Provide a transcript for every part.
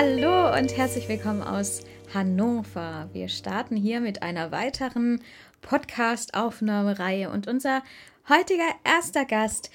Hallo und herzlich willkommen aus Hannover. Wir starten hier mit einer weiteren Podcast-Aufnahmereihe und unser heutiger erster Gast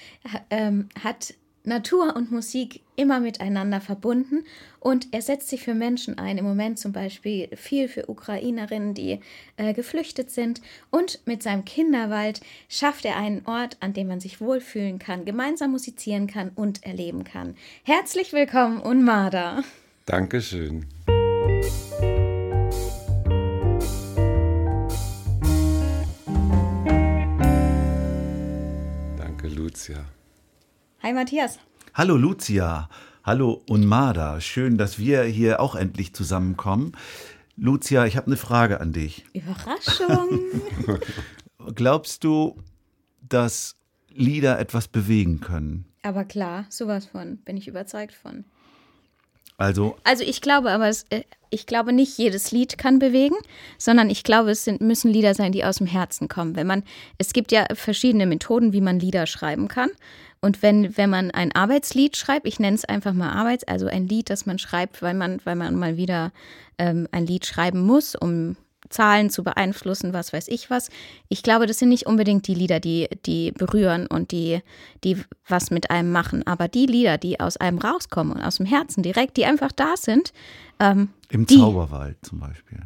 ähm, hat Natur und Musik immer miteinander verbunden und er setzt sich für Menschen ein. Im Moment zum Beispiel viel für Ukrainerinnen, die äh, geflüchtet sind. Und mit seinem Kinderwald schafft er einen Ort, an dem man sich wohlfühlen kann, gemeinsam musizieren kann und erleben kann. Herzlich willkommen, Unmada. Dankeschön. Danke, Lucia. Hi Matthias. Hallo Lucia, hallo Unmada, schön, dass wir hier auch endlich zusammenkommen. Lucia, ich habe eine Frage an dich. Überraschung. Glaubst du, dass Lieder etwas bewegen können? aber klar, sowas von, bin ich überzeugt von. Also, Also ich glaube aber, es, äh, ich glaube nicht jedes Lied kann bewegen, sondern ich glaube, es sind, müssen Lieder sein, die aus dem Herzen kommen. Wenn man, es gibt ja verschiedene Methoden, wie man Lieder schreiben kann. Und wenn, wenn man ein Arbeitslied schreibt, ich nenne es einfach mal Arbeits, also ein Lied, das man schreibt, weil man, weil man mal wieder ähm, ein Lied schreiben muss, um Zahlen zu beeinflussen, was weiß ich was. Ich glaube, das sind nicht unbedingt die Lieder, die, die berühren und die, die was mit einem machen. Aber die Lieder, die aus einem rauskommen und aus dem Herzen direkt, die einfach da sind, ähm, im die Zauberwald zum Beispiel.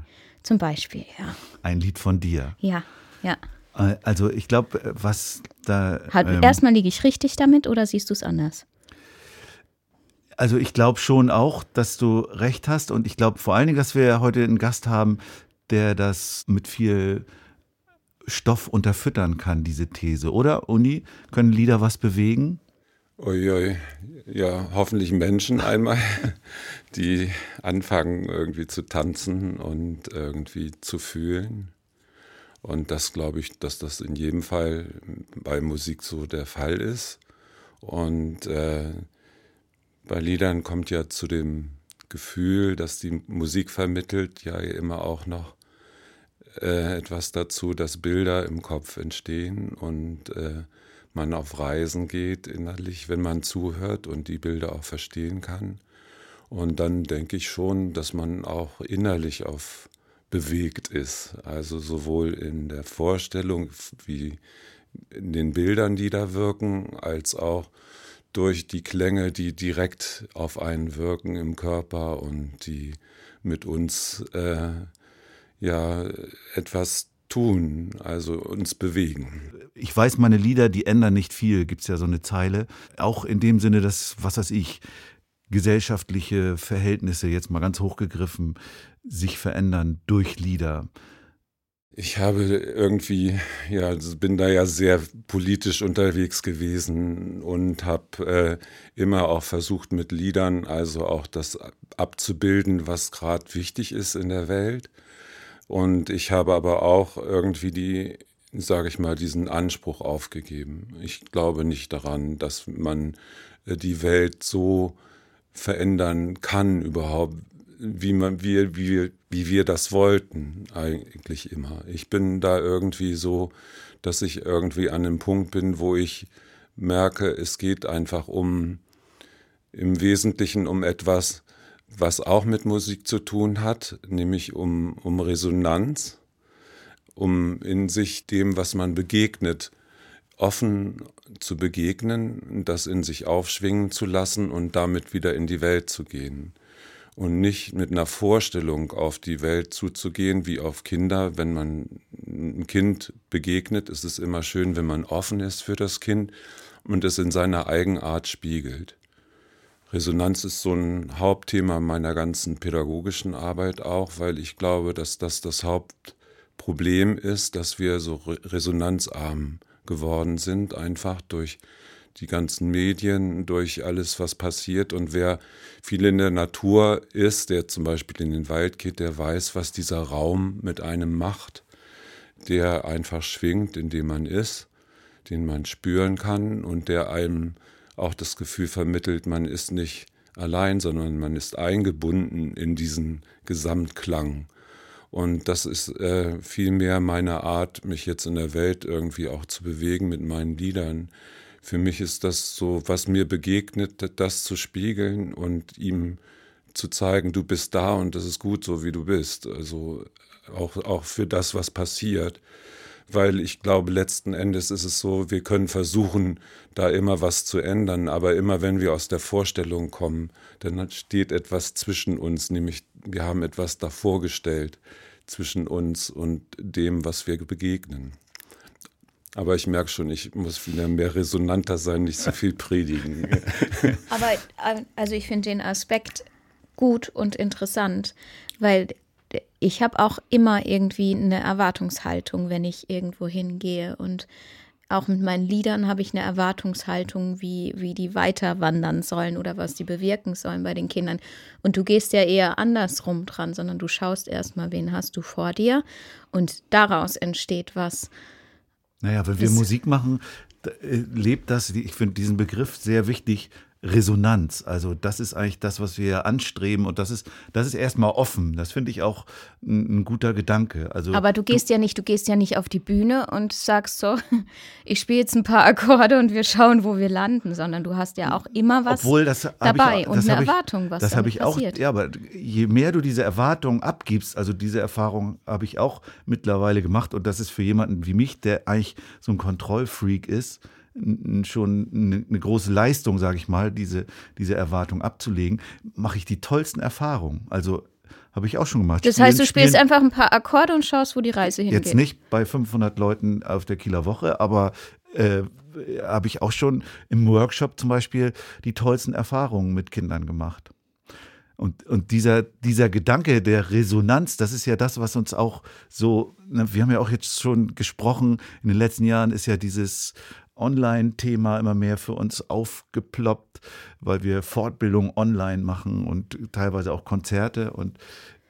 zum Beispiel, ja. Ein Lied von dir. Ja, ja. Äh, Also, ich glaube, was da. Halt, ähm, erstmal liege ich richtig damit oder siehst du es anders? Also ich glaube schon auch, dass du recht hast und ich glaube vor allen Dingen, dass wir heute einen Gast haben, der das mit viel Stoff unterfüttern kann, diese These. Oder, Uni? Können Lieder was bewegen? Uiui, ja, hoffentlich Menschen einmal, die anfangen irgendwie zu tanzen und irgendwie zu fühlen. Und das glaube ich, dass das in jedem Fall bei Musik so der Fall ist. Und äh, bei Liedern kommt ja zu dem Gefühl, dass die Musik vermittelt, ja immer auch noch äh, etwas dazu, dass Bilder im Kopf entstehen und äh, man auf Reisen geht innerlich, wenn man zuhört und die Bilder auch verstehen kann. Und dann denke ich schon, dass man auch innerlich auf bewegt ist. Also sowohl in der Vorstellung wie in den Bildern, die da wirken, als auch durch die Klänge, die direkt auf einen wirken im Körper und die mit uns äh, ja etwas tun, also uns bewegen. Ich weiß, meine Lieder, die ändern nicht viel, gibt es ja so eine Zeile. Auch in dem Sinne, dass, was weiß ich, gesellschaftliche Verhältnisse, jetzt mal ganz hochgegriffen, sich verändern durch Lieder. Ich habe irgendwie, ja, bin da ja sehr politisch unterwegs gewesen und habe äh, immer auch versucht mit Liedern, also auch das abzubilden, was gerade wichtig ist in der Welt. Und ich habe aber auch irgendwie die, sage ich mal, diesen Anspruch aufgegeben. Ich glaube nicht daran, dass man äh, die Welt so verändern kann überhaupt, wie man wie, wie, wie wir das wollten eigentlich immer. Ich bin da irgendwie so, dass ich irgendwie an einem Punkt bin, wo ich merke, es geht einfach um im Wesentlichen um etwas, was auch mit Musik zu tun hat, nämlich um, um Resonanz, um in sich dem, was man begegnet, offen zu begegnen, das in sich aufschwingen zu lassen und damit wieder in die Welt zu gehen. Und nicht mit einer Vorstellung auf die Welt zuzugehen, wie auf Kinder. Wenn man ein Kind begegnet, ist es immer schön, wenn man offen ist für das Kind und es in seiner Eigenart spiegelt. Resonanz ist so ein Hauptthema meiner ganzen pädagogischen Arbeit auch, weil ich glaube, dass das das Hauptproblem ist, dass wir so resonanzarm geworden sind, einfach durch die ganzen Medien, durch alles, was passiert. Und wer viel in der Natur ist, der zum Beispiel in den Wald geht, der weiß, was dieser Raum mit einem macht, der einfach schwingt, in dem man ist, den man spüren kann und der einem auch das Gefühl vermittelt, man ist nicht allein, sondern man ist eingebunden in diesen Gesamtklang. Und das ist äh, vielmehr meine Art, mich jetzt in der Welt irgendwie auch zu bewegen mit meinen Liedern. Für mich ist das so, was mir begegnet, das zu spiegeln und ihm zu zeigen, du bist da und das ist gut so, wie du bist. Also auch, auch für das, was passiert weil ich glaube, letzten Endes ist es so, wir können versuchen, da immer was zu ändern, aber immer wenn wir aus der Vorstellung kommen, dann steht etwas zwischen uns, nämlich wir haben etwas davor gestellt zwischen uns und dem, was wir begegnen. Aber ich merke schon, ich muss wieder mehr resonanter sein, nicht so viel predigen. Aber äh, also ich finde den Aspekt gut und interessant, weil ich habe auch immer irgendwie eine Erwartungshaltung, wenn ich irgendwo hingehe. Und auch mit meinen Liedern habe ich eine Erwartungshaltung, wie, wie die weiter wandern sollen oder was die bewirken sollen bei den Kindern. Und du gehst ja eher andersrum dran, sondern du schaust erstmal, wen hast du vor dir und daraus entsteht was. Naja, wenn wir Musik machen, äh, lebt das, ich finde diesen Begriff sehr wichtig, Resonanz. Also das ist eigentlich das, was wir anstreben und das ist, das ist erstmal offen. Das finde ich auch ein, ein, guter Gedanke. Also Aber du gehst du, ja nicht, du gehst ja nicht auf die Bühne und sagst so, ich spiele jetzt ein paar Akkorde und wir schauen, wo wir landen, sondern du hast ja auch immer was Obwohl, das dabei ich, und eine ich, Erwartung, was Das habe ich passiert. auch, ja, aber je mehr du diese Erwartung abgibst, also diese Erfahrung habe ich auch mittlerweile gemacht und das ist für jemanden wie mich, der eigentlich so ein Kontrollfreak ist, schon eine große Leistung, sage ich mal, diese, diese Erwartung abzulegen, mache ich die tollsten Erfahrungen. Also habe ich auch schon gemacht. Das heißt, du spielst einfach ein paar Akkorde und schaust, wo die Reise hingeht. Jetzt nicht bei 500 Leuten auf der Kieler Woche, aber äh, habe ich auch schon im Workshop zum Beispiel die tollsten Erfahrungen mit Kindern gemacht. Und, und dieser, dieser Gedanke der Resonanz, das ist ja das, was uns auch so, ne, wir haben ja auch jetzt schon gesprochen, in den letzten Jahren ist ja dieses Online-Thema immer mehr für uns aufgeploppt, weil wir Fortbildung online machen und teilweise auch Konzerte und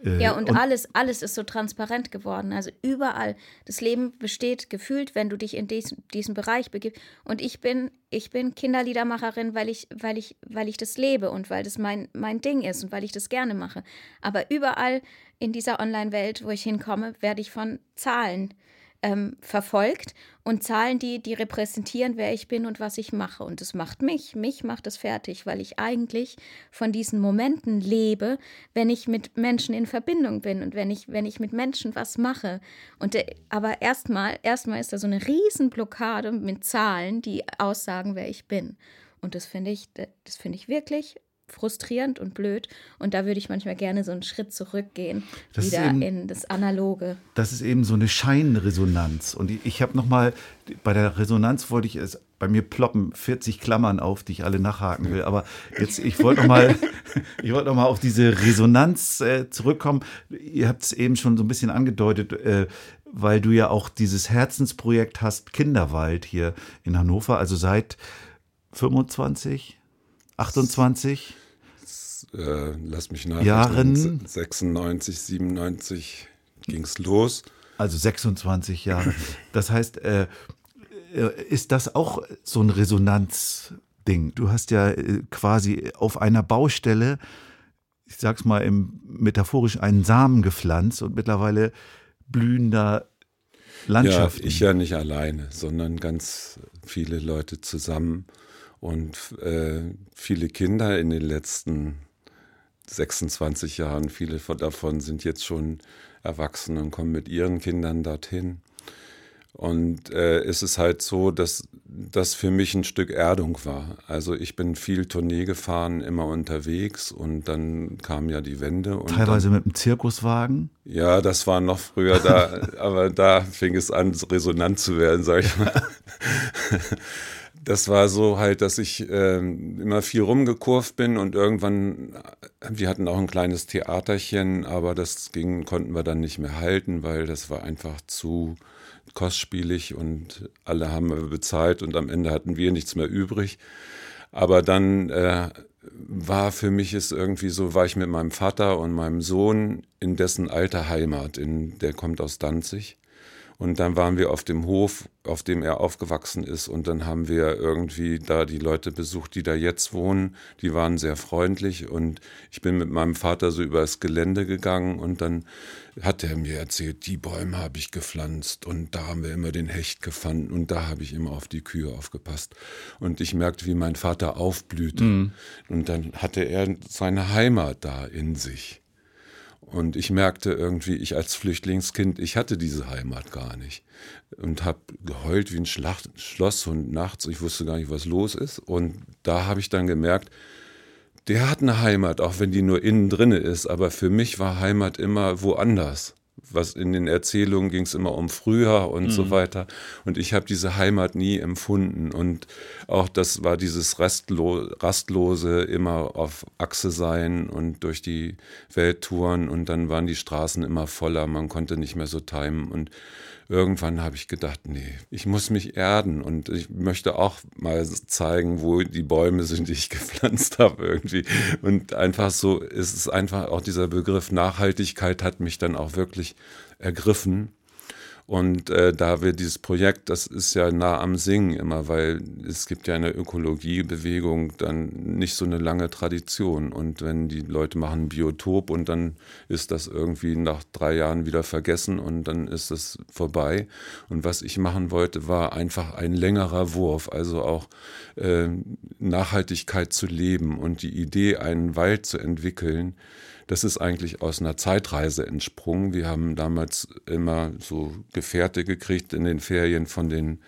äh, ja, und, und, alles, alles ist so transparent geworden. Also überall. Das Leben besteht gefühlt, wenn du dich in diesen, diesen Bereich begibst. Und ich bin, ich bin Kinderliedermacherin, weil ich, weil ich, weil ich das lebe und weil das mein, mein Ding ist und weil ich das gerne mache. Aber überall in dieser Online-Welt, wo ich hinkomme, werde ich von Zahlen ähm, verfolgt und Zahlen, die, die repräsentieren, wer ich bin und was ich mache. Und das macht mich, mich macht es fertig, weil ich eigentlich von diesen Momenten lebe, wenn ich mit Menschen in Verbindung bin und wenn ich, wenn ich mit Menschen was mache. Und der, aber erstmal, erstmal ist da so eine Riesenblockade mit Zahlen, die aussagen, wer ich bin. Und das finde ich, das finde ich wirklich frustrierend und blöd. Und da würde ich manchmal gerne so einen Schritt zurückgehen, das wieder eben, in das Analoge. Das ist eben so eine Scheinresonanz. Und ich, ich habe noch mal, bei der Resonanz wollte ich es, bei mir ploppen 40 Klammern auf, die ich alle nachhaken will. Aber jetzt, ich wollte noch mal, ich wollte auf diese Resonanz äh, zurückkommen. Ihr habt es eben schon so ein bisschen angedeutet, äh, weil du ja auch dieses Herzensprojekt hast, Kinderwald hier in Hannover. Also seit 25, 28 äh, lass mich nachdenken. Jahren 96, 97 ging es los. Also 26 Jahre. Das heißt, äh, äh, ist das auch so ein Resonanzding? Du hast ja äh, quasi auf einer Baustelle, ich sag's mal im metaphorisch, einen Samen gepflanzt und mittlerweile blühender Landschaften. Ja, ich ja nicht alleine, sondern ganz viele Leute zusammen und äh, viele Kinder in den letzten 26 Jahren, viele davon sind jetzt schon erwachsen und kommen mit ihren Kindern dorthin. Und äh, es ist halt so, dass das für mich ein Stück Erdung war. Also ich bin viel Tournee gefahren, immer unterwegs und dann kam ja die Wende. Teilweise dann, mit einem Zirkuswagen? Ja, das war noch früher da, aber da fing es an, resonant zu werden, sag ich mal. das war so halt, dass ich äh, immer viel rumgekurvt bin und irgendwann, wir hatten auch ein kleines Theaterchen, aber das ging, konnten wir dann nicht mehr halten, weil das war einfach zu kostspielig und alle haben wir bezahlt und am Ende hatten wir nichts mehr übrig. Aber dann äh, war für mich es irgendwie so, war ich mit meinem Vater und meinem Sohn in dessen alter Heimat, in, der kommt aus Danzig. Und dann waren wir auf dem Hof, auf dem er aufgewachsen ist. Und dann haben wir irgendwie da die Leute besucht, die da jetzt wohnen. Die waren sehr freundlich. Und ich bin mit meinem Vater so über das Gelände gegangen. Und dann hat er mir erzählt, die Bäume habe ich gepflanzt. Und da haben wir immer den Hecht gefunden. Und da habe ich immer auf die Kühe aufgepasst. Und ich merkte, wie mein Vater aufblühte. Mhm. Und dann hatte er seine Heimat da in sich. Und ich merkte irgendwie, ich als Flüchtlingskind, ich hatte diese Heimat gar nicht. Und habe geheult wie ein Schlacht Schlosshund nachts. Ich wusste gar nicht, was los ist. Und da habe ich dann gemerkt, der hat eine Heimat, auch wenn die nur innen drinne ist. Aber für mich war Heimat immer woanders was in den Erzählungen ging es immer um Frühjahr und mhm. so weiter. Und ich habe diese Heimat nie empfunden. Und auch das war dieses Rastlo Rastlose, immer auf Achse sein und durch die Welt touren. Und dann waren die Straßen immer voller, man konnte nicht mehr so timen. Und irgendwann habe ich gedacht, nee, ich muss mich erden und ich möchte auch mal zeigen, wo die Bäume sind, die ich gepflanzt habe irgendwie. Und einfach so ist es einfach auch dieser Begriff Nachhaltigkeit hat mich dann auch wirklich ergriffen. Und äh, da wir dieses Projekt, das ist ja nah am Singen immer, weil es gibt ja eine Ökologiebewegung dann nicht so eine lange Tradition. Und wenn die Leute machen Biotop und dann ist das irgendwie nach drei Jahren wieder vergessen und dann ist es vorbei. Und was ich machen wollte, war einfach ein längerer Wurf, also auch äh, Nachhaltigkeit zu leben und die Idee, einen Wald zu entwickeln, das ist eigentlich aus einer Zeitreise entsprungen. Wir haben damals immer so Gefährte gekriegt in den Ferien von den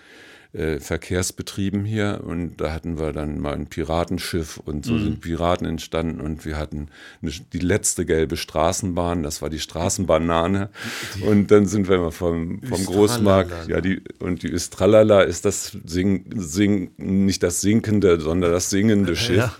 äh, Verkehrsbetrieben hier und da hatten wir dann mal ein Piratenschiff und so mhm. sind Piraten entstanden und wir hatten eine, die letzte gelbe Straßenbahn, das war die Straßenbanane die, und dann sind wir mal vom, vom Großmarkt, ja die und die Östralala ist das Sing, Sing, nicht das sinkende, sondern das singende Schiff. Ja.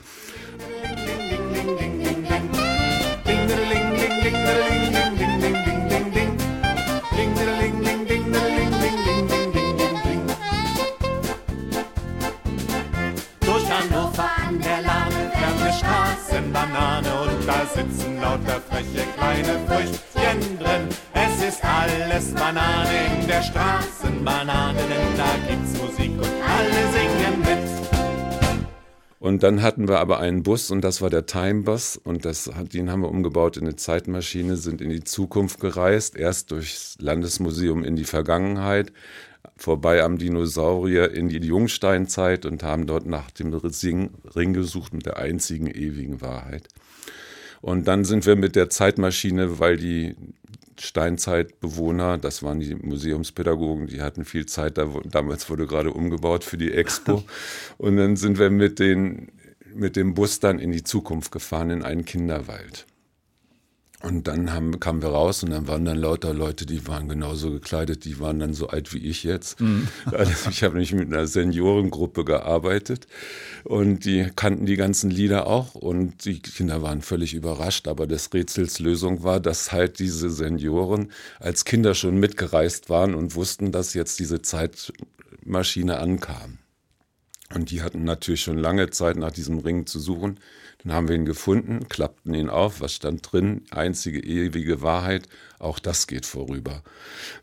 Kleine Früchtchen drin. Es ist alles Banane in der Straßenbanane, denn da gibt's Musik und alle singen mit. Und dann hatten wir aber einen Bus und das war der Time Bus und das, den haben wir umgebaut in eine Zeitmaschine, sind in die Zukunft gereist, erst durchs Landesmuseum in die Vergangenheit, vorbei am Dinosaurier in die Jungsteinzeit und haben dort nach dem Ring gesucht mit der einzigen ewigen Wahrheit. Und dann sind wir mit der Zeitmaschine, weil die Steinzeitbewohner, das waren die Museumspädagogen, die hatten viel Zeit, da, damals wurde gerade umgebaut für die Expo. Und dann sind wir mit, den, mit dem Bus dann in die Zukunft gefahren, in einen Kinderwald. Und dann haben, kamen wir raus und dann waren dann lauter Leute, die waren genauso gekleidet, die waren dann so alt wie ich jetzt. Mhm. Also ich habe nämlich mit einer Seniorengruppe gearbeitet und die kannten die ganzen Lieder auch und die Kinder waren völlig überrascht, aber des Rätsels Lösung war, dass halt diese Senioren als Kinder schon mitgereist waren und wussten, dass jetzt diese Zeitmaschine ankam. Und die hatten natürlich schon lange Zeit nach diesem Ring zu suchen. Dann haben wir ihn gefunden, klappten ihn auf, was stand drin? Einzige ewige Wahrheit, auch das geht vorüber.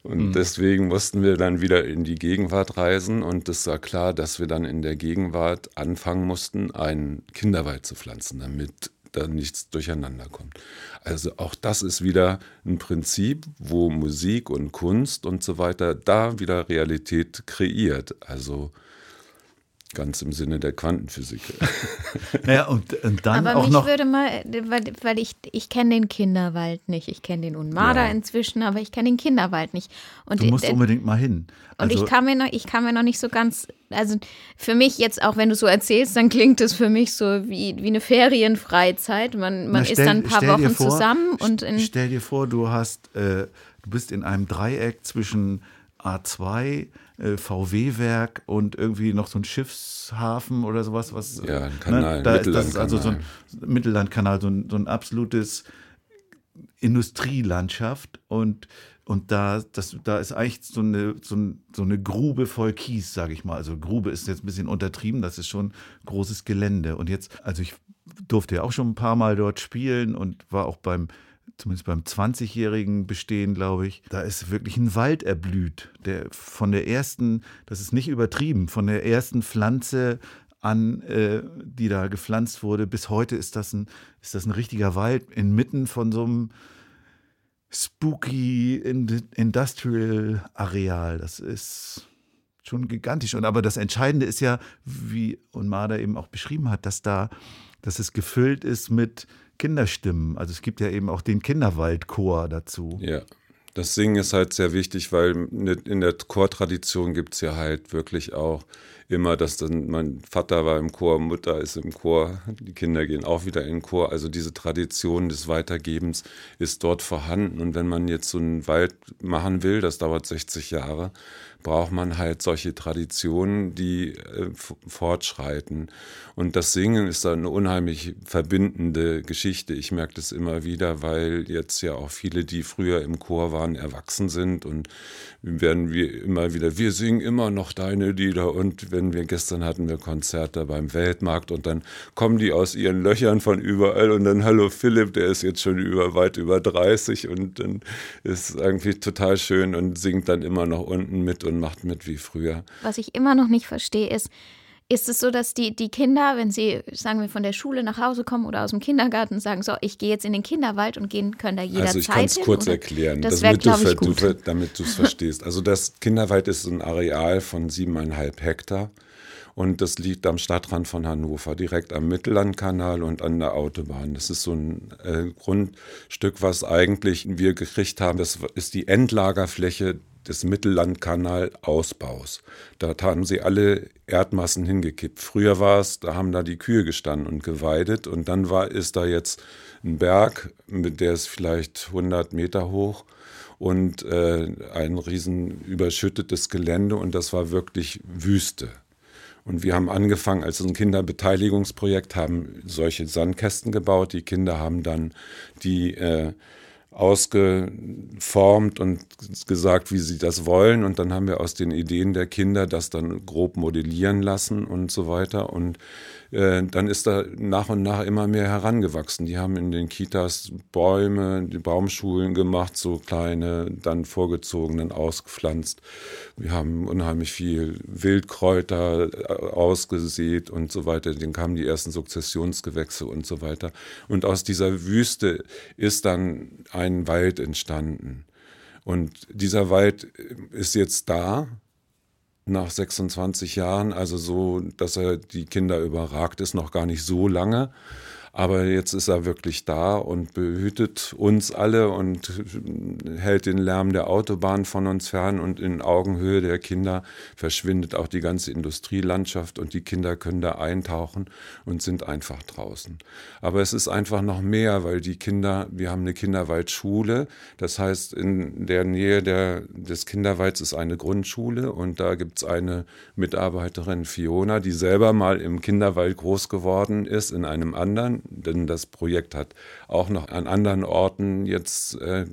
Und mhm. deswegen mussten wir dann wieder in die Gegenwart reisen und es war klar, dass wir dann in der Gegenwart anfangen mussten, einen Kinderwald zu pflanzen, damit da nichts durcheinander kommt. Also auch das ist wieder ein Prinzip, wo Musik und Kunst und so weiter da wieder Realität kreiert. Also Ganz im Sinne der Quantenphysik. naja, und, und dann aber auch mich noch. würde mal, weil, weil ich, ich kenne den Kinderwald nicht. Ich kenne den Unmada ja. inzwischen, aber ich kenne den Kinderwald nicht. Und du musst äh, unbedingt mal hin. Also, und ich kann, mir noch, ich kann mir noch nicht so ganz, also für mich jetzt, auch wenn du so erzählst, dann klingt es für mich so wie, wie eine Ferienfreizeit. Man, man stell, ist dann ein paar Wochen vor, zusammen und Stell dir vor, du hast, äh, du bist in einem Dreieck zwischen A2, äh, VW-Werk und irgendwie noch so ein Schiffshafen oder sowas. Was, ja, ein Kanal, ne, da ist das also so ein Mittellandkanal, so ein, so ein absolutes Industrielandschaft und und da, das, da ist eigentlich so eine, so, ein, so eine Grube voll Kies, sage ich mal. Also Grube ist jetzt ein bisschen untertrieben, das ist schon großes Gelände. Und jetzt, also ich durfte ja auch schon ein paar Mal dort spielen und war auch beim, zumindest beim 20-jährigen Bestehen, glaube ich, da ist wirklich ein Wald erblüht. Der von der ersten, das ist nicht übertrieben, von der ersten Pflanze an, äh, die da gepflanzt wurde, bis heute ist das ein, ist das ein richtiger Wald inmitten von so einem spooky Industrial Areal. Das ist schon gigantisch. Und aber das Entscheidende ist ja, wie Unmada eben auch beschrieben hat, dass da, dass es gefüllt ist mit Kinderstimmen. Also es gibt ja eben auch den Kinderwaldchor dazu. Ja. Das Singen ist halt sehr wichtig, weil in der Chortradition gibt es ja halt wirklich auch immer, dass dann mein Vater war im Chor, Mutter ist im Chor, die Kinder gehen auch wieder in den Chor. Also diese Tradition des Weitergebens ist dort vorhanden. Und wenn man jetzt so einen Wald machen will, das dauert 60 Jahre, braucht man halt solche Traditionen, die äh, fortschreiten. Und das Singen ist eine unheimlich verbindende Geschichte. Ich merke das immer wieder, weil jetzt ja auch viele, die früher im Chor waren, erwachsen sind und werden wir immer wieder, wir singen immer noch deine Lieder und wenn wir gestern hatten wir Konzerte beim Weltmarkt und dann kommen die aus ihren Löchern von überall und dann hallo Philipp, der ist jetzt schon über weit über 30 und dann ist irgendwie total schön und singt dann immer noch unten mit und macht mit wie früher. Was ich immer noch nicht verstehe ist, ist es so, dass die, die Kinder, wenn sie, sagen wir, von der Schule nach Hause kommen oder aus dem Kindergarten, sagen, so, ich gehe jetzt in den Kinderwald und gehen können da jederzeit Also ich kann es kurz erklären, das wär, damit, du, du, damit du es verstehst. Also das Kinderwald ist ein Areal von siebeneinhalb Hektar und das liegt am Stadtrand von Hannover, direkt am Mittellandkanal und an der Autobahn. Das ist so ein äh, Grundstück, was eigentlich wir gekriegt haben. Das ist die Endlagerfläche des Mittellandkanal-Ausbaus. Da haben sie alle Erdmassen hingekippt. Früher war es, da haben da die Kühe gestanden und geweidet und dann war, ist da jetzt ein Berg, der ist vielleicht 100 Meter hoch und äh, ein riesen überschüttetes Gelände und das war wirklich Wüste. Und wir haben angefangen als ein Kinderbeteiligungsprojekt, haben solche Sandkästen gebaut. Die Kinder haben dann die äh, ausgeformt und gesagt, wie sie das wollen. Und dann haben wir aus den Ideen der Kinder das dann grob modellieren lassen und so weiter. Und äh, dann ist da nach und nach immer mehr herangewachsen. Die haben in den Kitas Bäume, die Baumschulen gemacht, so kleine, dann vorgezogenen ausgepflanzt. Wir haben unheimlich viel Wildkräuter äh, ausgesät und so weiter. Dann kamen die ersten Sukzessionsgewächse und so weiter. Und aus dieser Wüste ist dann ein Wald entstanden. Und dieser Wald ist jetzt da nach 26 Jahren, also so, dass er die Kinder überragt ist, noch gar nicht so lange. Aber jetzt ist er wirklich da und behütet uns alle und hält den Lärm der Autobahn von uns fern und in Augenhöhe der Kinder verschwindet auch die ganze Industrielandschaft und die Kinder können da eintauchen und sind einfach draußen. Aber es ist einfach noch mehr, weil die Kinder, wir haben eine Kinderwaldschule, das heißt in der Nähe der, des Kinderwalds ist eine Grundschule und da gibt es eine Mitarbeiterin Fiona, die selber mal im Kinderwald groß geworden ist, in einem anderen denn das Projekt hat auch noch an anderen Orten jetzt äh,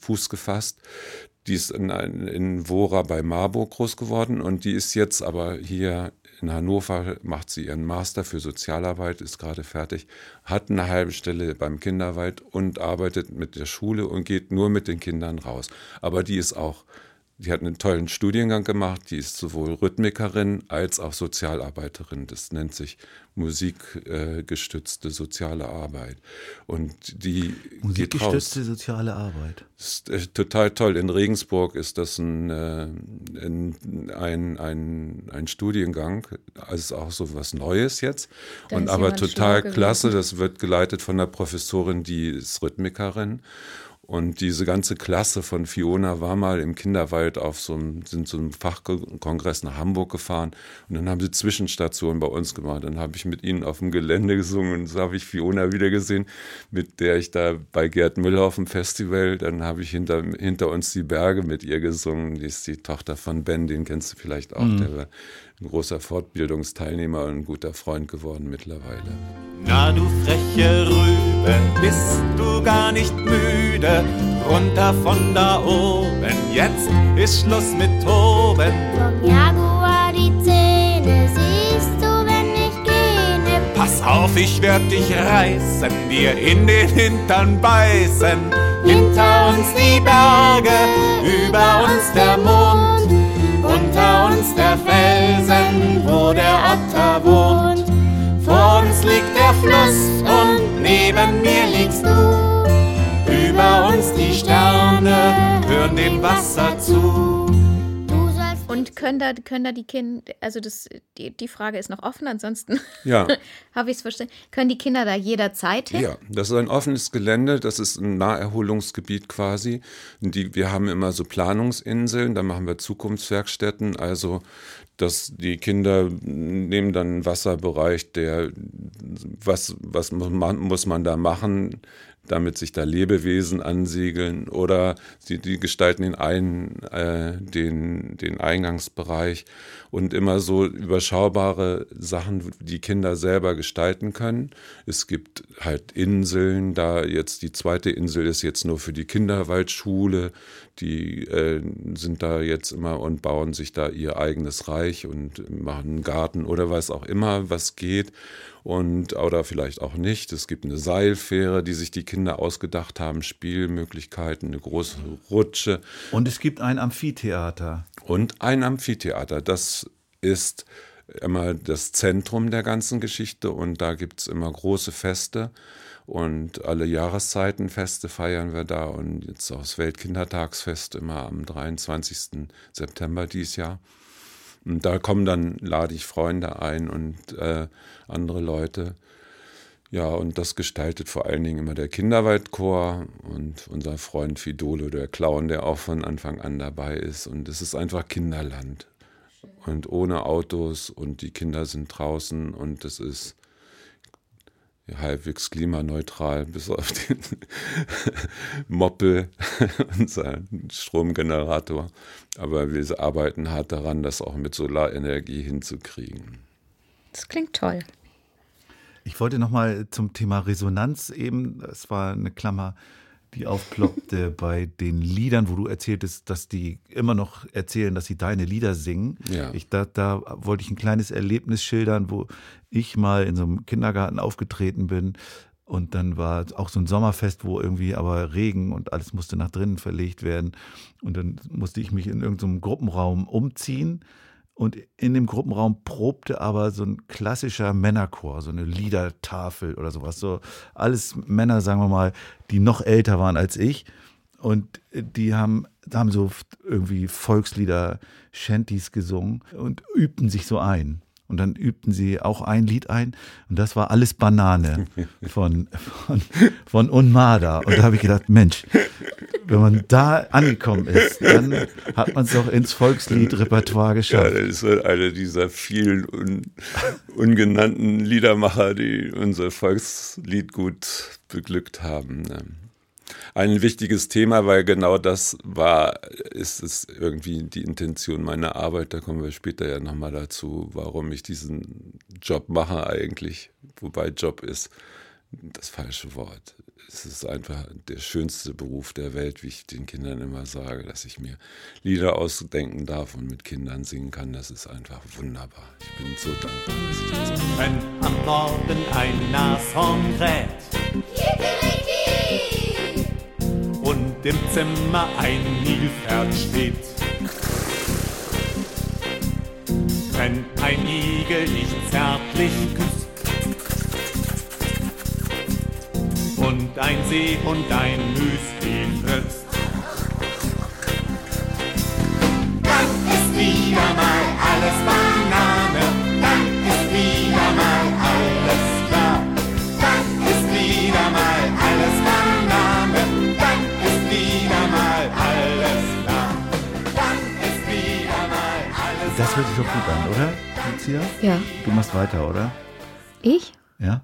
Fuß gefasst. Die ist in, in Wora bei Marburg groß geworden und die ist jetzt aber hier in Hannover, macht sie ihren Master für Sozialarbeit, ist gerade fertig, hat eine halbe Stelle beim Kinderwald und arbeitet mit der Schule und geht nur mit den Kindern raus. Aber die ist auch die hat einen tollen Studiengang gemacht. Die ist sowohl Rhythmikerin als auch Sozialarbeiterin. Das nennt sich musikgestützte äh, soziale Arbeit. Und die musikgestützte soziale Arbeit. Ist äh, total toll. In Regensburg ist das ein, äh, ein, ein, ein, ein Studiengang. Also auch so was Neues jetzt. Da Und aber total klasse. Das wird geleitet von einer Professorin, die ist Rhythmikerin. Und diese ganze Klasse von Fiona war mal im Kinderwald auf so einem, sind so einem Fachkongress nach Hamburg gefahren und dann haben sie Zwischenstationen bei uns gemacht. Dann habe ich mit ihnen auf dem Gelände gesungen und so habe ich Fiona wieder gesehen, mit der ich da bei Gerd Müller auf dem Festival, dann habe ich hinter, hinter uns die Berge mit ihr gesungen. Die ist die Tochter von Ben, den kennst du vielleicht auch, mhm. der ein großer Fortbildungsteilnehmer und ein guter Freund geworden mittlerweile. Na du freche Rübe, bist du gar nicht müde? Runter von da oben, jetzt ist Schluss mit Toben. Vom Jaguar die Zähne siehst du, wenn ich gehe. Pass auf, ich werd dich reißen, dir in den Hintern beißen. Hinter uns die Berge, über uns der Mond unter uns der Felsen, wo der Otter wohnt. Vor uns liegt der Fluss und neben mir liegst du. Über uns die Sterne hören dem Wasser zu. Und können da, können da die Kinder, also das, die, die Frage ist noch offen, ansonsten ja. habe ich es verstanden. Können die Kinder da jederzeit hin? Ja, das ist ein offenes Gelände, das ist ein Naherholungsgebiet quasi. Die, wir haben immer so Planungsinseln, da machen wir Zukunftswerkstätten, also dass die Kinder nehmen dann einen Wasserbereich, der was, was muss man, muss man da machen, damit sich da Lebewesen ansiegeln oder sie die gestalten den, einen, äh, den, den Eingangsbereich und immer so überschaubare Sachen, die Kinder selber gestalten können. Es gibt halt Inseln, da jetzt die zweite Insel ist jetzt nur für die Kinderwaldschule, die äh, sind da jetzt immer und bauen sich da ihr eigenes Reich und machen einen Garten oder was auch immer, was geht und oder vielleicht auch nicht. Es gibt eine Seilfähre, die sich die Kinder ausgedacht haben, Spielmöglichkeiten, eine große Rutsche. Und es gibt ein Amphitheater. Und ein Amphitheater. Das ist immer das Zentrum der ganzen Geschichte und da gibt es immer große Feste und alle Jahreszeitenfeste feiern wir da und jetzt auch das Weltkindertagsfest immer am 23. September dieses Jahr. Und da kommen dann, lade ich Freunde ein und äh, andere Leute. Ja, und das gestaltet vor allen Dingen immer der Kinderwaldchor und unser Freund Fidolo, der Clown, der auch von Anfang an dabei ist. Und es ist einfach Kinderland. Und ohne Autos und die Kinder sind draußen und es ist halbwegs klimaneutral, bis auf den Moppel, unseren Stromgenerator. Aber wir arbeiten hart daran, das auch mit Solarenergie hinzukriegen. Das klingt toll. Ich wollte noch mal zum Thema Resonanz eben, das war eine Klammer, die aufploppte bei den Liedern, wo du erzähltest, dass die immer noch erzählen, dass sie deine Lieder singen. Ja. Ich, da, da wollte ich ein kleines Erlebnis schildern, wo ich mal in so einem Kindergarten aufgetreten bin. Und dann war auch so ein Sommerfest, wo irgendwie aber Regen und alles musste nach drinnen verlegt werden. Und dann musste ich mich in irgendeinem Gruppenraum umziehen und in dem Gruppenraum probte aber so ein klassischer Männerchor, so eine Liedertafel oder sowas. So alles Männer, sagen wir mal, die noch älter waren als ich. Und die haben, haben so irgendwie Volkslieder, Shanties gesungen und übten sich so ein. Und dann übten sie auch ein Lied ein und das war alles Banane von, von, von Unmada. Und da habe ich gedacht, Mensch, wenn man da angekommen ist, dann hat man es doch ins Volksliedrepertoire geschafft. Ja, das ist einer dieser vielen un, ungenannten Liedermacher, die unser Volkslied gut beglückt haben. Ne? ein wichtiges Thema, weil genau das war, ist es irgendwie die Intention meiner Arbeit. Da kommen wir später ja nochmal dazu, warum ich diesen Job mache eigentlich. Wobei Job ist das falsche Wort. Es ist einfach der schönste Beruf der Welt, wie ich den Kindern immer sage, dass ich mir Lieder ausdenken darf und mit Kindern singen kann. Das ist einfach wunderbar. Ich bin so dankbar, dass ich das mache. Wenn am Morgen ein Nashorn kräht, und im Zimmer ein Nilpferd steht. Wenn ein Igel dich zärtlich küsst und ein See und ein Müsli-Fritz. Dann ist wieder mal alles Banane, dann ist wieder mal alles klar. Dann ist wieder mal alles Banane, dann ist wieder mal alles klar. Dann ist wieder mal alles Das hört sich doch gut an, oder, Ja. Du machst weiter, oder? Ich? Ja.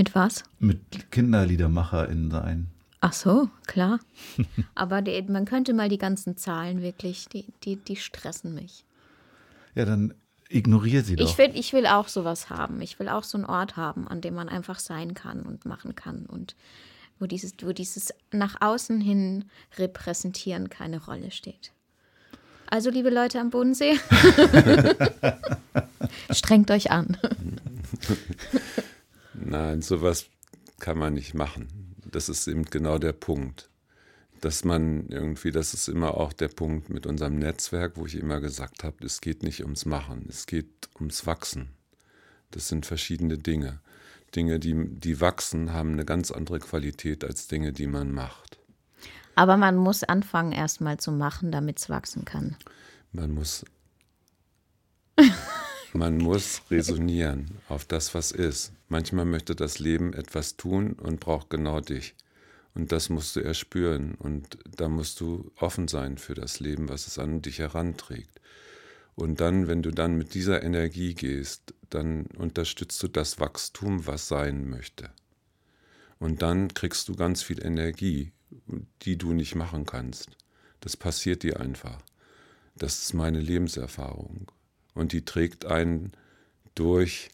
Mit was? Mit KinderliedermacherInnen sein. Ach so, klar. Aber die, man könnte mal die ganzen Zahlen wirklich, die, die, die stressen mich. Ja, dann ignoriere sie doch. Ich will, ich will auch sowas haben. Ich will auch so einen Ort haben, an dem man einfach sein kann und machen kann und wo dieses, wo dieses nach außen hin repräsentieren keine Rolle steht. Also, liebe Leute am Bodensee, strengt euch an. Nein, sowas kann man nicht machen. Das ist eben genau der Punkt. Dass man irgendwie, das ist immer auch der Punkt mit unserem Netzwerk, wo ich immer gesagt habe, es geht nicht ums Machen, es geht ums Wachsen. Das sind verschiedene Dinge. Dinge, die, die wachsen, haben eine ganz andere Qualität als Dinge, die man macht. Aber man muss anfangen, erstmal zu machen, damit es wachsen kann. Man muss, man muss resonieren auf das, was ist. Manchmal möchte das Leben etwas tun und braucht genau dich. Und das musst du erspüren. Und da musst du offen sein für das Leben, was es an dich heranträgt. Und dann, wenn du dann mit dieser Energie gehst, dann unterstützt du das Wachstum, was sein möchte. Und dann kriegst du ganz viel Energie, die du nicht machen kannst. Das passiert dir einfach. Das ist meine Lebenserfahrung. Und die trägt einen durch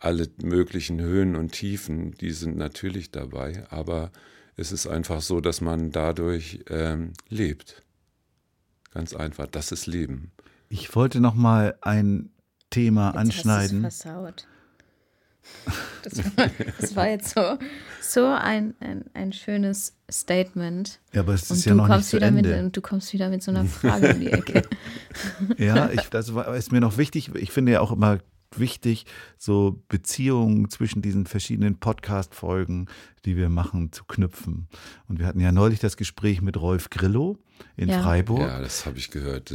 alle möglichen Höhen und Tiefen, die sind natürlich dabei, aber es ist einfach so, dass man dadurch ähm, lebt. Ganz einfach, das ist Leben. Ich wollte noch mal ein Thema anschneiden. Hast versaut. Das war, das war jetzt so, so ein, ein, ein schönes Statement. Ja, aber es Und ist du ja noch nicht kommst zu wieder mit, Ende. und du kommst wieder mit so einer Frage um die Ecke. Ja, ich, das war, ist mir noch wichtig. Ich finde ja auch immer wichtig, so Beziehungen zwischen diesen verschiedenen Podcast-Folgen, die wir machen, zu knüpfen. Und wir hatten ja neulich das Gespräch mit Rolf Grillo in Ja. Freiburg. Ja, das habe ich gehört.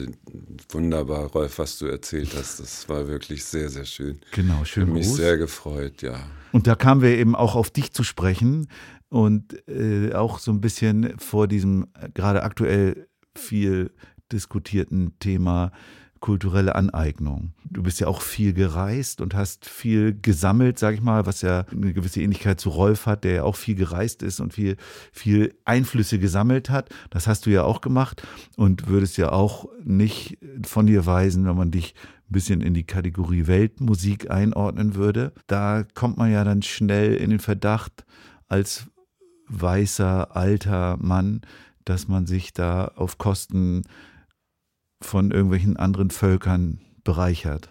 Wunderbar, Rolf, was du erzählt hast. Das war wirklich sehr, sehr schön. Genau, Ich schön habe mich Gruß. sehr gefreut, ja. Und da kamen wir eben auch auf dich zu sprechen und äh, auch so ein bisschen vor diesem äh, gerade aktuell viel diskutierten Thema kulturelle Aneignung. Du bist ja auch viel gereist und hast viel gesammelt, sag ich mal, was ja eine gewisse Ähnlichkeit zu Rolf hat, der ja auch viel gereist ist und viel, viel Einflüsse gesammelt hat. Das hast du ja auch gemacht und würdest ja auch nicht von dir weisen, wenn man dich ein bisschen in die Kategorie Weltmusik einordnen würde. Da kommt man ja dann schnell in den Verdacht, als weißer, alter Mann, dass man sich da auf Kosten von irgendwelchen anderen Völkern bereichert.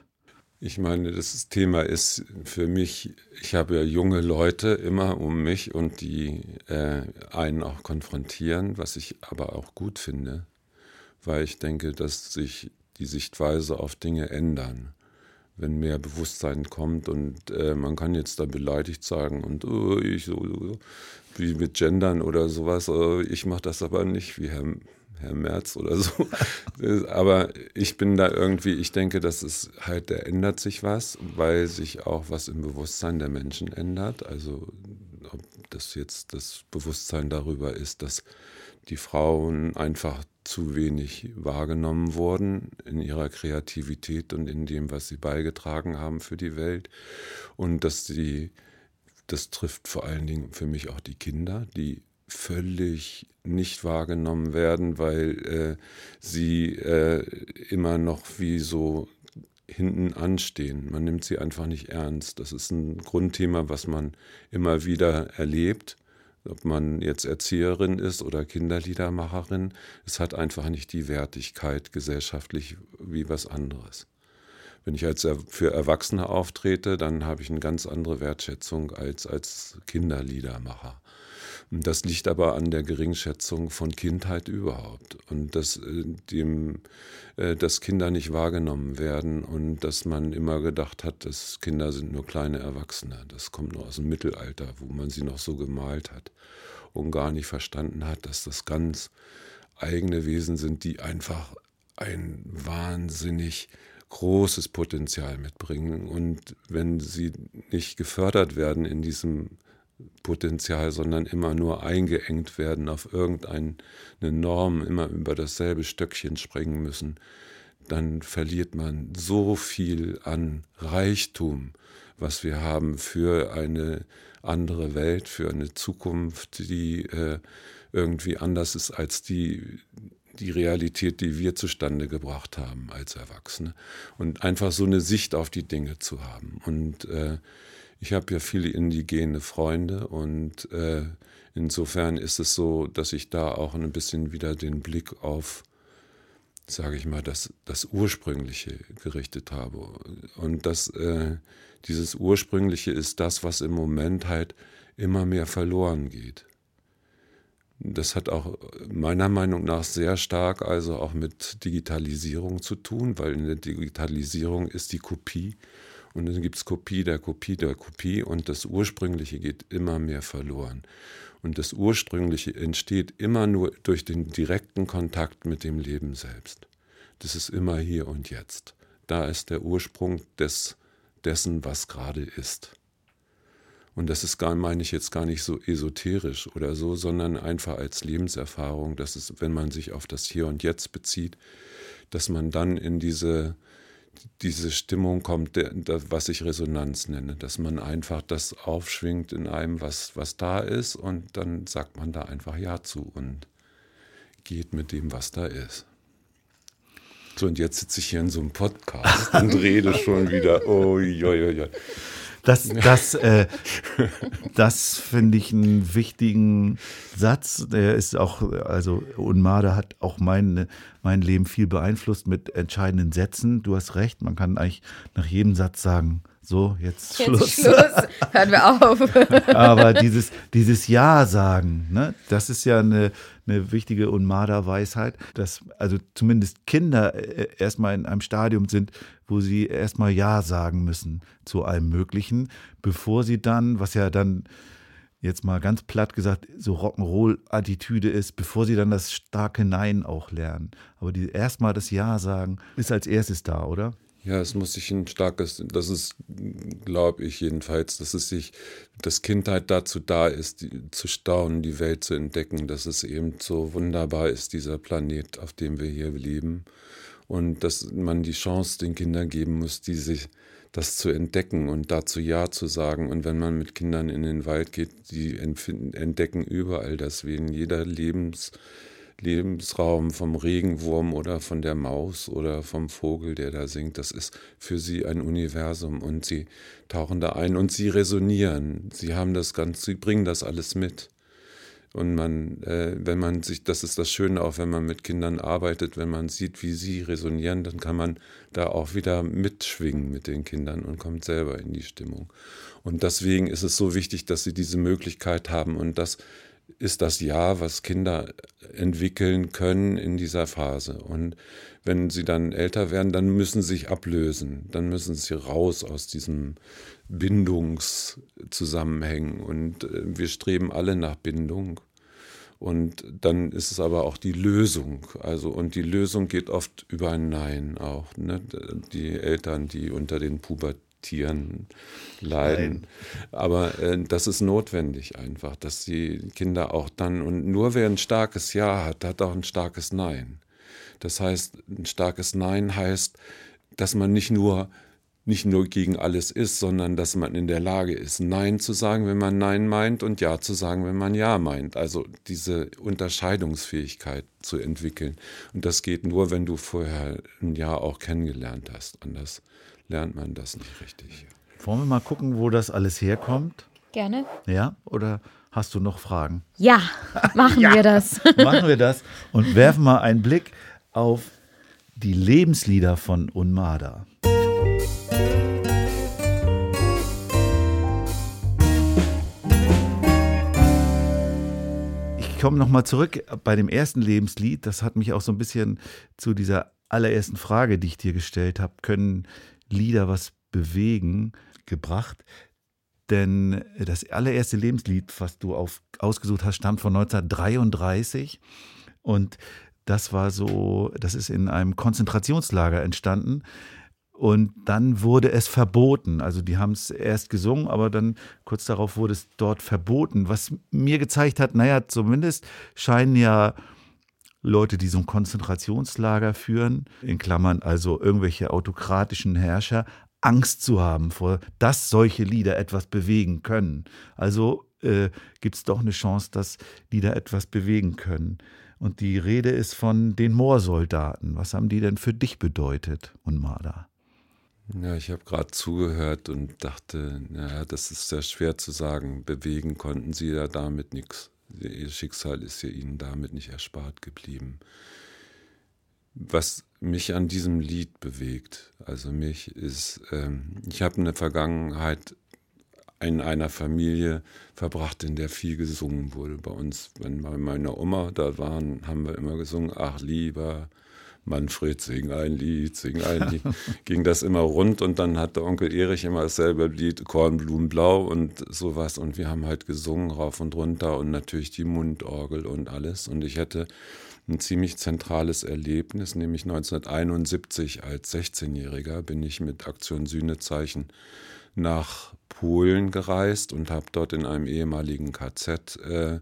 Ich meine, das Thema ist für mich, ich habe ja junge Leute immer um mich und die äh, einen auch konfrontieren, was ich aber auch gut finde, weil ich denke, dass sich die Sichtweise auf Dinge ändern. Wenn mehr Bewusstsein kommt und äh, man kann jetzt da beleidigt sagen und oh, ich so, so, wie mit Gendern oder sowas, äh, ich mache das aber nicht, wie Herr Herr Merz oder so. Aber ich bin da irgendwie, ich denke, dass es halt, da ändert sich was, weil sich auch was im Bewusstsein der Menschen ändert. Also ob das jetzt das Bewusstsein darüber ist, dass die Frauen einfach zu wenig wahrgenommen wurden in ihrer Kreativität und in dem, was sie beigetragen haben für die Welt. Und dass die, das trifft vor allen Dingen für mich auch die Kinder, die völlig nicht wahrgenommen werden, weil äh, sie äh, immer noch wie so hinten anstehen. Man nimmt sie einfach nicht ernst. Das ist ein Grundthema, was man immer wieder erlebt. Ob man jetzt Erzieherin ist oder Kinderliedermacherin, es hat einfach nicht die Wertigkeit gesellschaftlich wie was anderes. Wenn ich als für Erwachsene auftrete, dann habe ich eine ganz andere Wertschätzung als als Kinderliedermacher. Das liegt aber an der Geringschätzung von Kindheit überhaupt und dass, äh, dem, äh, dass Kinder nicht wahrgenommen werden und dass man immer gedacht hat, dass Kinder sind nur kleine Erwachsene. Das kommt nur aus dem Mittelalter, wo man sie noch so gemalt hat und gar nicht verstanden hat, dass das ganz eigene Wesen sind, die einfach ein wahnsinnig großes Potenzial mitbringen. Und wenn sie nicht gefördert werden in diesem Potenzial, sondern immer nur eingeengt werden auf irgendeine Norm, immer über dasselbe Stöckchen springen müssen, dann verliert man so viel an Reichtum, was wir haben für eine andere Welt, für eine Zukunft, die äh, irgendwie anders ist als die, die Realität, die wir zustande gebracht haben als Erwachsene. Und einfach so eine Sicht auf die Dinge zu haben. Und äh, ich habe ja viele indigene Freunde und äh, insofern ist es so, dass ich da auch ein bisschen wieder den Blick auf sage ich mal, das, das Ursprüngliche gerichtet habe. Und das, äh, dieses Ursprüngliche ist das, was im Moment halt immer mehr verloren geht. Das hat auch meiner Meinung nach sehr stark also auch mit Digitalisierung zu tun, weil in der Digitalisierung ist die Kopie und dann gibt es Kopie der Kopie der Kopie und das Ursprüngliche geht immer mehr verloren. Und das Ursprüngliche entsteht immer nur durch den direkten Kontakt mit dem Leben selbst. Das ist immer hier und jetzt. Da ist der Ursprung des, dessen, was gerade ist. Und das ist gar, meine ich jetzt gar nicht so esoterisch oder so, sondern einfach als Lebenserfahrung, dass es, wenn man sich auf das Hier und Jetzt bezieht, dass man dann in diese, diese Stimmung kommt, was ich Resonanz nenne, dass man einfach das aufschwingt in einem, was, was da ist und dann sagt man da einfach Ja zu und geht mit dem, was da ist. So, und jetzt sitze ich hier in so einem Podcast und rede schon wieder. Oh, jo, jo, jo. Das, das, äh, das finde ich einen wichtigen Satz. Der ist auch, also Unmade hat auch mein, mein Leben viel beeinflusst mit entscheidenden Sätzen. Du hast recht, man kann eigentlich nach jedem Satz sagen, so, jetzt, jetzt Schluss. Schluss. Hören wir auf. Aber dieses, dieses Ja sagen, ne, das ist ja eine, eine wichtige Unmada-Weisheit, dass also zumindest Kinder äh, erstmal in einem Stadium sind, wo sie erstmal Ja sagen müssen zu allem Möglichen, bevor sie dann, was ja dann jetzt mal ganz platt gesagt, so Rock'n'Roll-Attitüde ist, bevor sie dann das starke Nein auch lernen. Aber die erstmal das Ja sagen, ist als erstes da, oder? Ja, es muss sich ein starkes, das ist, glaube ich jedenfalls, dass es sich, dass Kindheit dazu da ist, die, zu staunen, die Welt zu entdecken, dass es eben so wunderbar ist, dieser Planet, auf dem wir hier leben. Und dass man die Chance den Kindern geben muss, die sich das zu entdecken und dazu Ja zu sagen. Und wenn man mit Kindern in den Wald geht, die entdecken überall das Wesen jeder Lebens Lebensraum vom Regenwurm oder von der Maus oder vom Vogel, der da singt. Das ist für sie ein Universum und sie tauchen da ein und sie resonieren. Sie haben das ganz, sie bringen das alles mit. Und man, äh, wenn man sich, das ist das Schöne auch, wenn man mit Kindern arbeitet, wenn man sieht, wie sie resonieren, dann kann man da auch wieder mitschwingen mit den Kindern und kommt selber in die Stimmung. Und deswegen ist es so wichtig, dass sie diese Möglichkeit haben und dass ist das Jahr, was Kinder entwickeln können in dieser Phase. Und wenn sie dann älter werden, dann müssen sie sich ablösen, dann müssen sie raus aus diesem Bindungszusammenhängen. Und äh, wir streben alle nach Bindung. Und dann ist es aber auch die Lösung. Also, und die Lösung geht oft über ein Nein auch. Ne? Die Eltern, die unter den Pubertät Tieren leiden. Nein. Aber äh, das ist notwendig einfach, dass die Kinder auch dann, und nur wer ein starkes Ja hat, hat auch ein starkes Nein. Das heißt, ein starkes Nein heißt, dass man nicht nur nicht nur gegen alles ist, sondern dass man in der Lage ist, Nein zu sagen, wenn man Nein meint und Ja zu sagen, wenn man Ja meint. Also diese Unterscheidungsfähigkeit zu entwickeln. Und das geht nur, wenn du vorher ein Ja auch kennengelernt hast. Anders lernt man das nicht richtig. Wollen wir mal gucken, wo das alles herkommt? Gerne. Ja, oder hast du noch Fragen? Ja, machen ja. wir das. machen wir das und werfen mal einen Blick auf die Lebenslieder von Unmada. Ich komme nochmal zurück bei dem ersten Lebenslied. Das hat mich auch so ein bisschen zu dieser allerersten Frage, die ich dir gestellt habe. Können Lieder was bewegen gebracht. Denn das allererste Lebenslied, was du auf, ausgesucht hast, stammt von 1933. Und das war so, das ist in einem Konzentrationslager entstanden. Und dann wurde es verboten. Also die haben es erst gesungen, aber dann kurz darauf wurde es dort verboten. Was mir gezeigt hat, naja, zumindest scheinen ja Leute, die so ein Konzentrationslager führen, in Klammern also irgendwelche autokratischen Herrscher, Angst zu haben vor, dass solche Lieder etwas bewegen können. Also äh, gibt es doch eine Chance, dass Lieder etwas bewegen können. Und die Rede ist von den Moorsoldaten. Was haben die denn für dich bedeutet, Unmada? Ja, ich habe gerade zugehört und dachte, naja, das ist sehr schwer zu sagen. Bewegen konnten sie ja damit nichts. Ihr Schicksal ist ja ihnen damit nicht erspart geblieben. Was mich an diesem Lied bewegt, also mich ist, ähm, ich habe eine Vergangenheit in einer Familie verbracht, in der viel gesungen wurde. Bei uns, wenn bei meiner Oma da waren, haben wir immer gesungen, ach lieber Manfred, sing ein Lied, sing ein Lied. Ging das immer rund und dann hat der Onkel Erich immer dasselbe Lied, Kornblumenblau und sowas. Und wir haben halt gesungen rauf und runter und natürlich die Mundorgel und alles. Und ich hatte ein ziemlich zentrales Erlebnis, nämlich 1971 als 16-Jähriger bin ich mit Aktion Sühnezeichen nach Polen gereist und habe dort in einem ehemaligen KZ äh,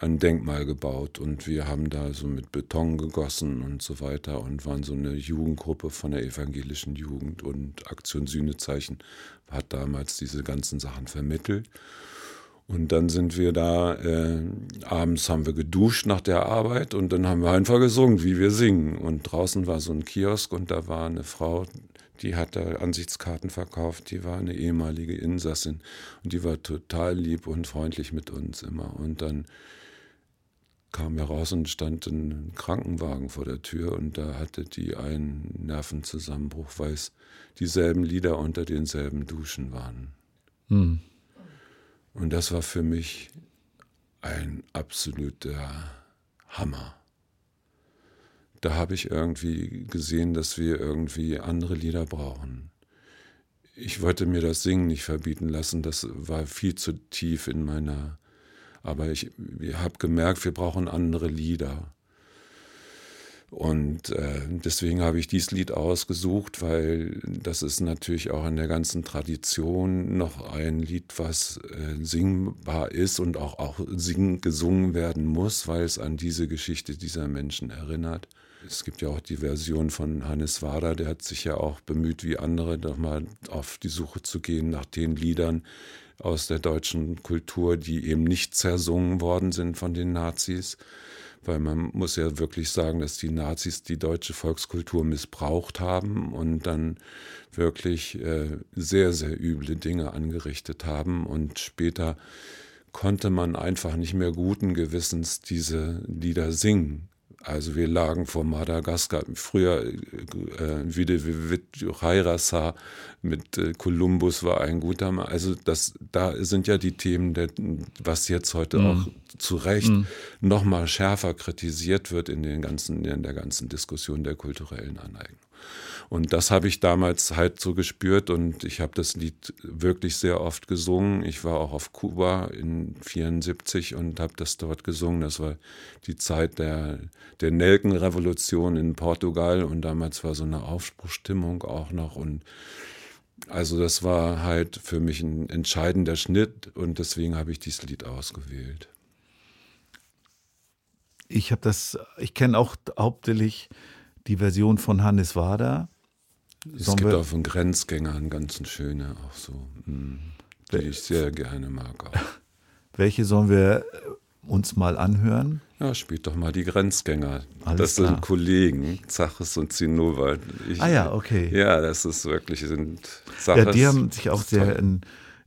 ein Denkmal gebaut und wir haben da so mit Beton gegossen und so weiter und waren so eine Jugendgruppe von der evangelischen Jugend und Aktion Sühnezeichen hat damals diese ganzen Sachen vermittelt. Und dann sind wir da, äh, abends haben wir geduscht nach der Arbeit und dann haben wir einfach gesungen, wie wir singen. Und draußen war so ein Kiosk und da war eine Frau, die hat da Ansichtskarten verkauft, die war eine ehemalige Insassin und die war total lieb und freundlich mit uns immer. Und dann kamen wir raus und stand ein Krankenwagen vor der Tür und da hatte die einen Nervenzusammenbruch, weil es dieselben Lieder unter denselben Duschen waren. Hm. Und das war für mich ein absoluter Hammer. Da habe ich irgendwie gesehen, dass wir irgendwie andere Lieder brauchen. Ich wollte mir das Singen nicht verbieten lassen, das war viel zu tief in meiner. Aber ich, ich habe gemerkt, wir brauchen andere Lieder. Und äh, deswegen habe ich dieses Lied ausgesucht, weil das ist natürlich auch in der ganzen Tradition noch ein Lied, was äh, singbar ist und auch, auch sing, gesungen werden muss, weil es an diese Geschichte dieser Menschen erinnert. Es gibt ja auch die Version von Hannes Wader, der hat sich ja auch bemüht, wie andere, nochmal auf die Suche zu gehen nach den Liedern aus der deutschen Kultur, die eben nicht zersungen worden sind von den Nazis weil man muss ja wirklich sagen, dass die Nazis die deutsche Volkskultur missbraucht haben und dann wirklich äh, sehr, sehr üble Dinge angerichtet haben und später konnte man einfach nicht mehr guten Gewissens diese Lieder singen. Also wir lagen vor Madagaskar, früher äh, Vide Hairasa mit äh, Kolumbus war ein guter Mann. Also das, da sind ja die Themen, der, was jetzt heute mm. auch zu Recht mm. nochmal schärfer kritisiert wird in, den ganzen, in der ganzen Diskussion der kulturellen Aneignung. Und das habe ich damals halt so gespürt und ich habe das Lied wirklich sehr oft gesungen. Ich war auch auf Kuba in 74 und habe das dort gesungen. Das war die Zeit der, der Nelkenrevolution in Portugal und damals war so eine Aufbruchstimmung auch noch und also das war halt für mich ein entscheidender Schnitt und deswegen habe ich dieses Lied ausgewählt. Ich habe das, ich kenne auch hauptsächlich die Version von Hannes Wader es Sollen gibt auch von Grenzgängern ganz schöne, auch so, hm, die ich sehr gerne mag. Auch. Welche sollen wir äh, uns mal anhören? Ja, spielt doch mal die Grenzgänger. Alles das klar. sind Kollegen, Zaches und Zinnober. Ich, ah ja, okay. Ja, das ist wirklich, sind Zaches. Ja, die haben sich auch sehr in,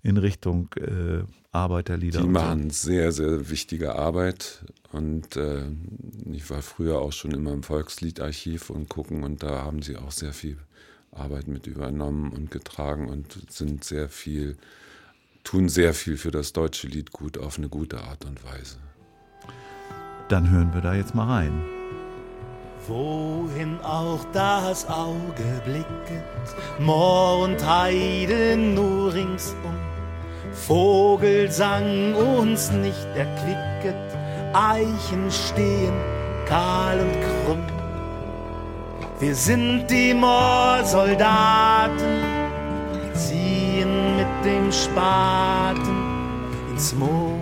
in Richtung äh, Arbeiterlieder. Die machen so. sehr, sehr wichtige Arbeit. Und äh, ich war früher auch schon immer im Volksliedarchiv und gucken und da haben sie auch sehr viel Arbeit mit übernommen und getragen und sind sehr viel, tun sehr viel für das deutsche Lied gut auf eine gute Art und Weise. Dann hören wir da jetzt mal rein. Wohin auch das Auge blicket, Moor und Heide nur ringsum, Vogelsang uns nicht erquicket, Eichen stehen kahl und krumm. Wir sind die Moorsoldaten, ziehen mit dem Spaten ins Moor.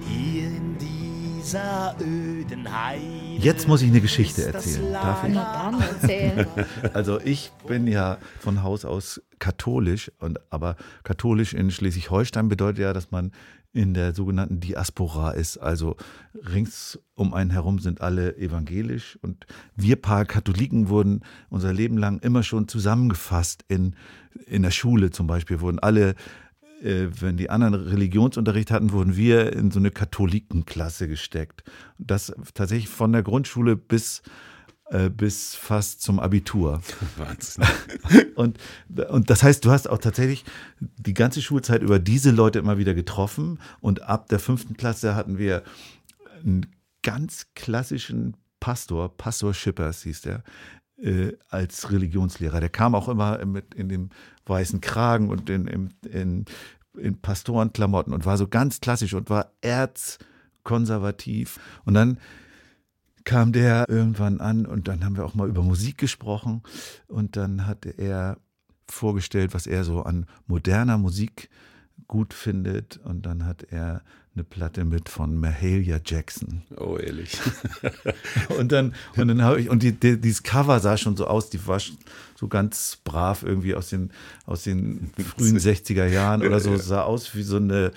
Hier in dieser öden Heide. Jetzt muss ich eine Geschichte erzählen. Darf ich? Na dann erzähl. Also ich bin ja von Haus aus katholisch, und, aber katholisch in Schleswig-Holstein bedeutet ja, dass man in der sogenannten Diaspora ist. Also rings um einen herum sind alle evangelisch und wir paar Katholiken wurden unser Leben lang immer schon zusammengefasst in, in der Schule zum Beispiel, wurden alle äh, wenn die anderen Religionsunterricht hatten, wurden wir in so eine Katholikenklasse gesteckt. Das tatsächlich von der Grundschule bis, äh, bis fast zum Abitur. Wahnsinn. Und, und das heißt, du hast auch tatsächlich die ganze Schulzeit über diese Leute immer wieder getroffen. Und ab der fünften Klasse hatten wir einen ganz klassischen Pastor, Pastor Schippers hieß der, äh, als Religionslehrer. Der kam auch immer mit in dem weißen Kragen und in, in, in, in Pastorenklamotten und war so ganz klassisch und war erzkonservativ. Und dann kam der irgendwann an und dann haben wir auch mal über Musik gesprochen. Und dann hat er vorgestellt, was er so an moderner Musik gut findet. Und dann hat er eine Platte mit von Mahalia Jackson. Oh, ehrlich. Und dann, und dann habe ich, und die, die, dieses Cover sah schon so aus, die war so ganz brav irgendwie aus den, aus den frühen 60er Jahren oder so, sah aus wie so eine,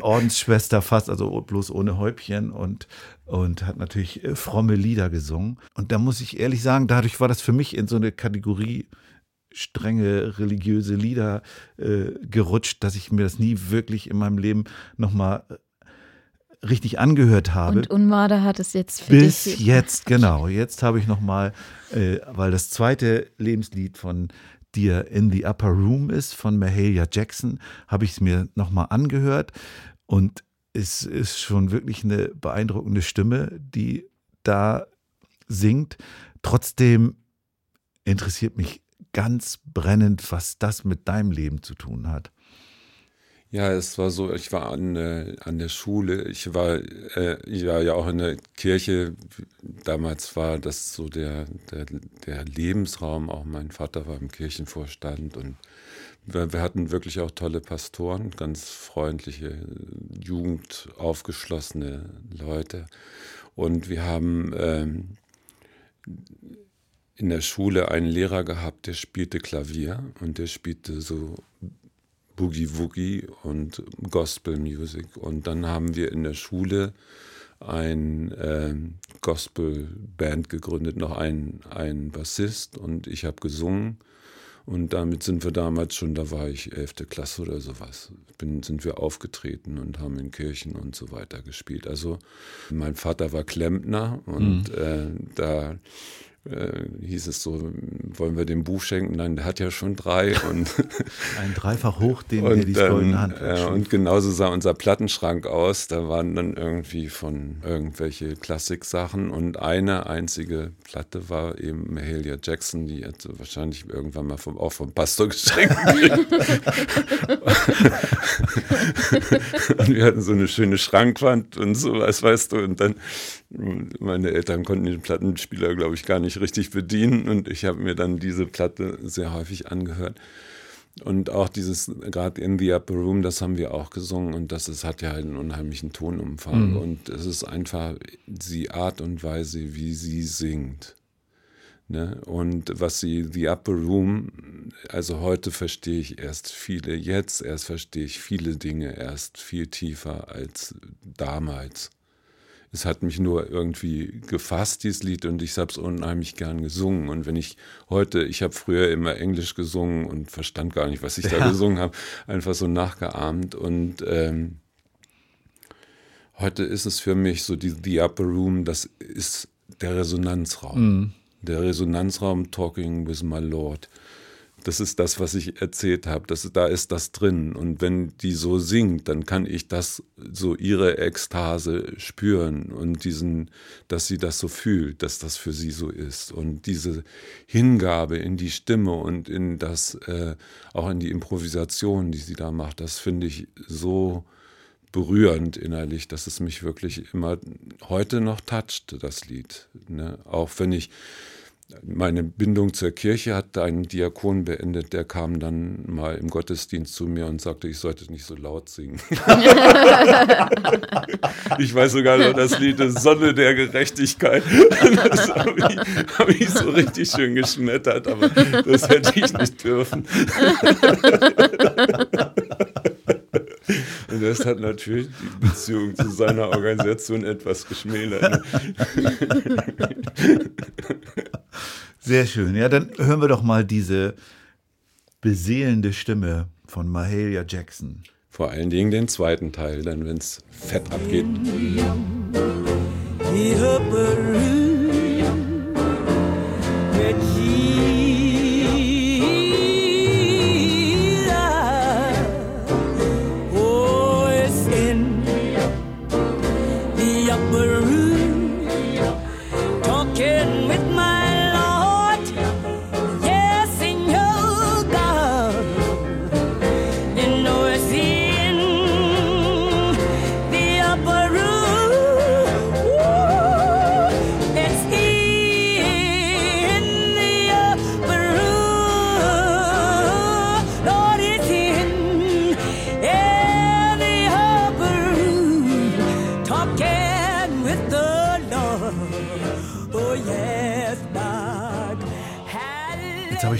Ordensschwester fast, also bloß ohne Häubchen und, und hat natürlich äh, fromme Lieder gesungen. Und da muss ich ehrlich sagen, dadurch war das für mich in so eine Kategorie strenge religiöse Lieder äh, gerutscht, dass ich mir das nie wirklich in meinem Leben nochmal äh, richtig angehört habe. Und Unmade hat es jetzt für Bis dich. jetzt, genau. Jetzt habe ich nochmal, äh, weil das zweite Lebenslied von dir In the Upper Room ist, von Mahalia Jackson, habe ich es mir nochmal angehört. Und es ist schon wirklich eine beeindruckende Stimme, die da singt. Trotzdem interessiert mich ganz brennend, was das mit deinem Leben zu tun hat. Ja, es war so, ich war an, äh, an der Schule, ich war, äh, war ja auch in der Kirche, damals war das so der, der, der Lebensraum, auch mein Vater war im Kirchenvorstand und wir, wir hatten wirklich auch tolle Pastoren, ganz freundliche, jugendaufgeschlossene Leute. Und wir haben ähm, in der Schule einen Lehrer gehabt, der spielte Klavier und der spielte so Boogie Woogie und Gospel Music. Und dann haben wir in der Schule ein äh, Gospel Band gegründet, noch ein, ein Bassist und ich habe gesungen. Und damit sind wir damals schon, da war ich 11. Klasse oder sowas, bin, sind wir aufgetreten und haben in Kirchen und so weiter gespielt. Also mein Vater war Klempner und mhm. äh, da äh, hieß es so, wollen wir dem Buch schenken? Nein, der hat ja schon drei. Und Ein dreifach hoch, den und, der die goldene Hand äh, und genauso sah unser Plattenschrank aus. Da waren dann irgendwie von irgendwelche Klassiksachen und eine einzige Platte war eben Mahalia Jackson, die hat wahrscheinlich irgendwann mal vom, auch vom Pastor geschenkt. und wir hatten so eine schöne Schrankwand und sowas, weißt du, und dann meine Eltern konnten den Plattenspieler, glaube ich, gar nicht richtig bedienen und ich habe mir dann diese Platte sehr häufig angehört. Und auch dieses, gerade in the Upper Room, das haben wir auch gesungen und das ist, hat ja einen unheimlichen Tonumfang. Mhm. Und es ist einfach die Art und Weise, wie sie singt. Ne? Und was sie, The Upper Room, also heute verstehe ich erst viele, jetzt erst verstehe ich viele Dinge erst viel tiefer als damals es hat mich nur irgendwie gefasst, dieses Lied, und ich habe es unheimlich gern gesungen. Und wenn ich heute, ich habe früher immer Englisch gesungen und verstand gar nicht, was ich da gesungen habe, einfach so nachgeahmt. Und ähm, heute ist es für mich so, die The Upper Room, das ist der Resonanzraum. Mhm. Der Resonanzraum Talking with My Lord. Das ist das, was ich erzählt habe. Da ist das drin. Und wenn die so singt, dann kann ich das, so ihre Ekstase spüren und diesen, dass sie das so fühlt, dass das für sie so ist. Und diese Hingabe in die Stimme und in das, äh, auch in die Improvisation, die sie da macht, das finde ich so berührend innerlich, dass es mich wirklich immer heute noch toucht, das Lied. Ne? Auch wenn ich meine Bindung zur Kirche hat ein Diakon beendet, der kam dann mal im Gottesdienst zu mir und sagte, ich sollte nicht so laut singen. ich weiß sogar noch das Lied Sonne der Gerechtigkeit. Das habe ich, hab ich so richtig schön geschmettert, aber das hätte ich nicht dürfen. Und das hat natürlich die Beziehung zu seiner Organisation etwas geschmälert. Sehr schön. Ja, dann hören wir doch mal diese beseelende Stimme von Mahalia Jackson. Vor allen Dingen den zweiten Teil, dann wenn es fett abgeht. Oh,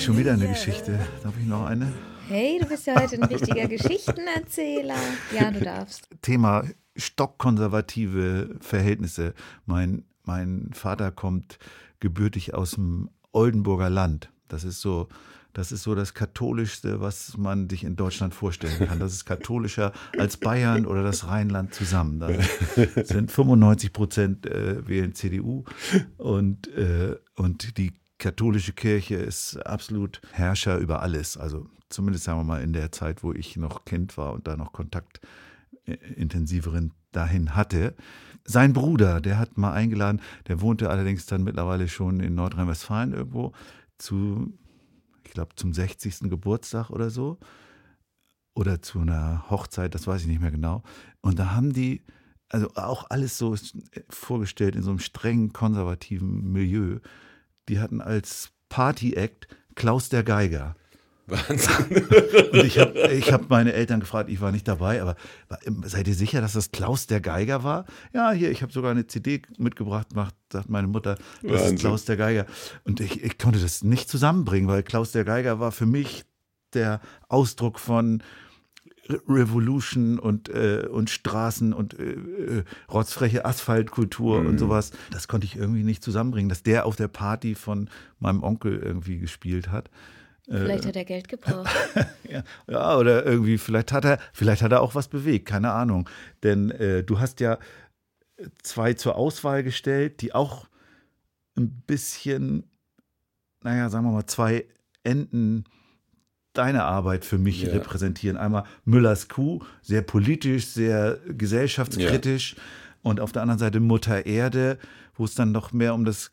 schon wieder eine Geschichte. Darf ich noch eine? Hey, du bist ja heute ein richtiger Geschichtenerzähler. Ja, du darfst. Thema stockkonservative Verhältnisse. Mein, mein Vater kommt gebürtig aus dem Oldenburger Land. Das ist so, das ist so das Katholischste, was man sich in Deutschland vorstellen kann. Das ist katholischer als Bayern oder das Rheinland zusammen. Da sind 95 Prozent äh, wählen CDU und, äh, und die katholische Kirche ist absolut Herrscher über alles. Also zumindest sagen wir mal in der Zeit, wo ich noch Kind war und da noch Kontakt äh, intensiveren dahin hatte. Sein Bruder, der hat mal eingeladen, der wohnte allerdings dann mittlerweile schon in Nordrhein-Westfalen irgendwo zu, ich glaube, zum 60. Geburtstag oder so. Oder zu einer Hochzeit, das weiß ich nicht mehr genau. Und da haben die, also auch alles so vorgestellt in so einem strengen konservativen Milieu. Die hatten als Party-Act Klaus der Geiger. Wahnsinn. Und ich habe ich hab meine Eltern gefragt, ich war nicht dabei, aber seid ihr sicher, dass das Klaus der Geiger war? Ja, hier, ich habe sogar eine CD mitgebracht, macht, sagt meine Mutter, das Wahnsinn. ist Klaus der Geiger. Und ich, ich konnte das nicht zusammenbringen, weil Klaus der Geiger war für mich der Ausdruck von Revolution und, äh, und Straßen und äh, äh, rotzfreche Asphaltkultur und sowas. Das konnte ich irgendwie nicht zusammenbringen, dass der auf der Party von meinem Onkel irgendwie gespielt hat. Vielleicht hat er Geld gebraucht. Ja, ja, oder irgendwie, vielleicht hat er, vielleicht hat er auch was bewegt, keine Ahnung. Denn äh, du hast ja zwei zur Auswahl gestellt, die auch ein bisschen, naja, sagen wir mal, zwei Enden deiner Arbeit für mich Ja. repräsentieren. Einmal Müllers Kuh, sehr politisch, sehr gesellschaftskritisch. Und auf der anderen Seite Mutter Erde, wo es dann noch mehr um das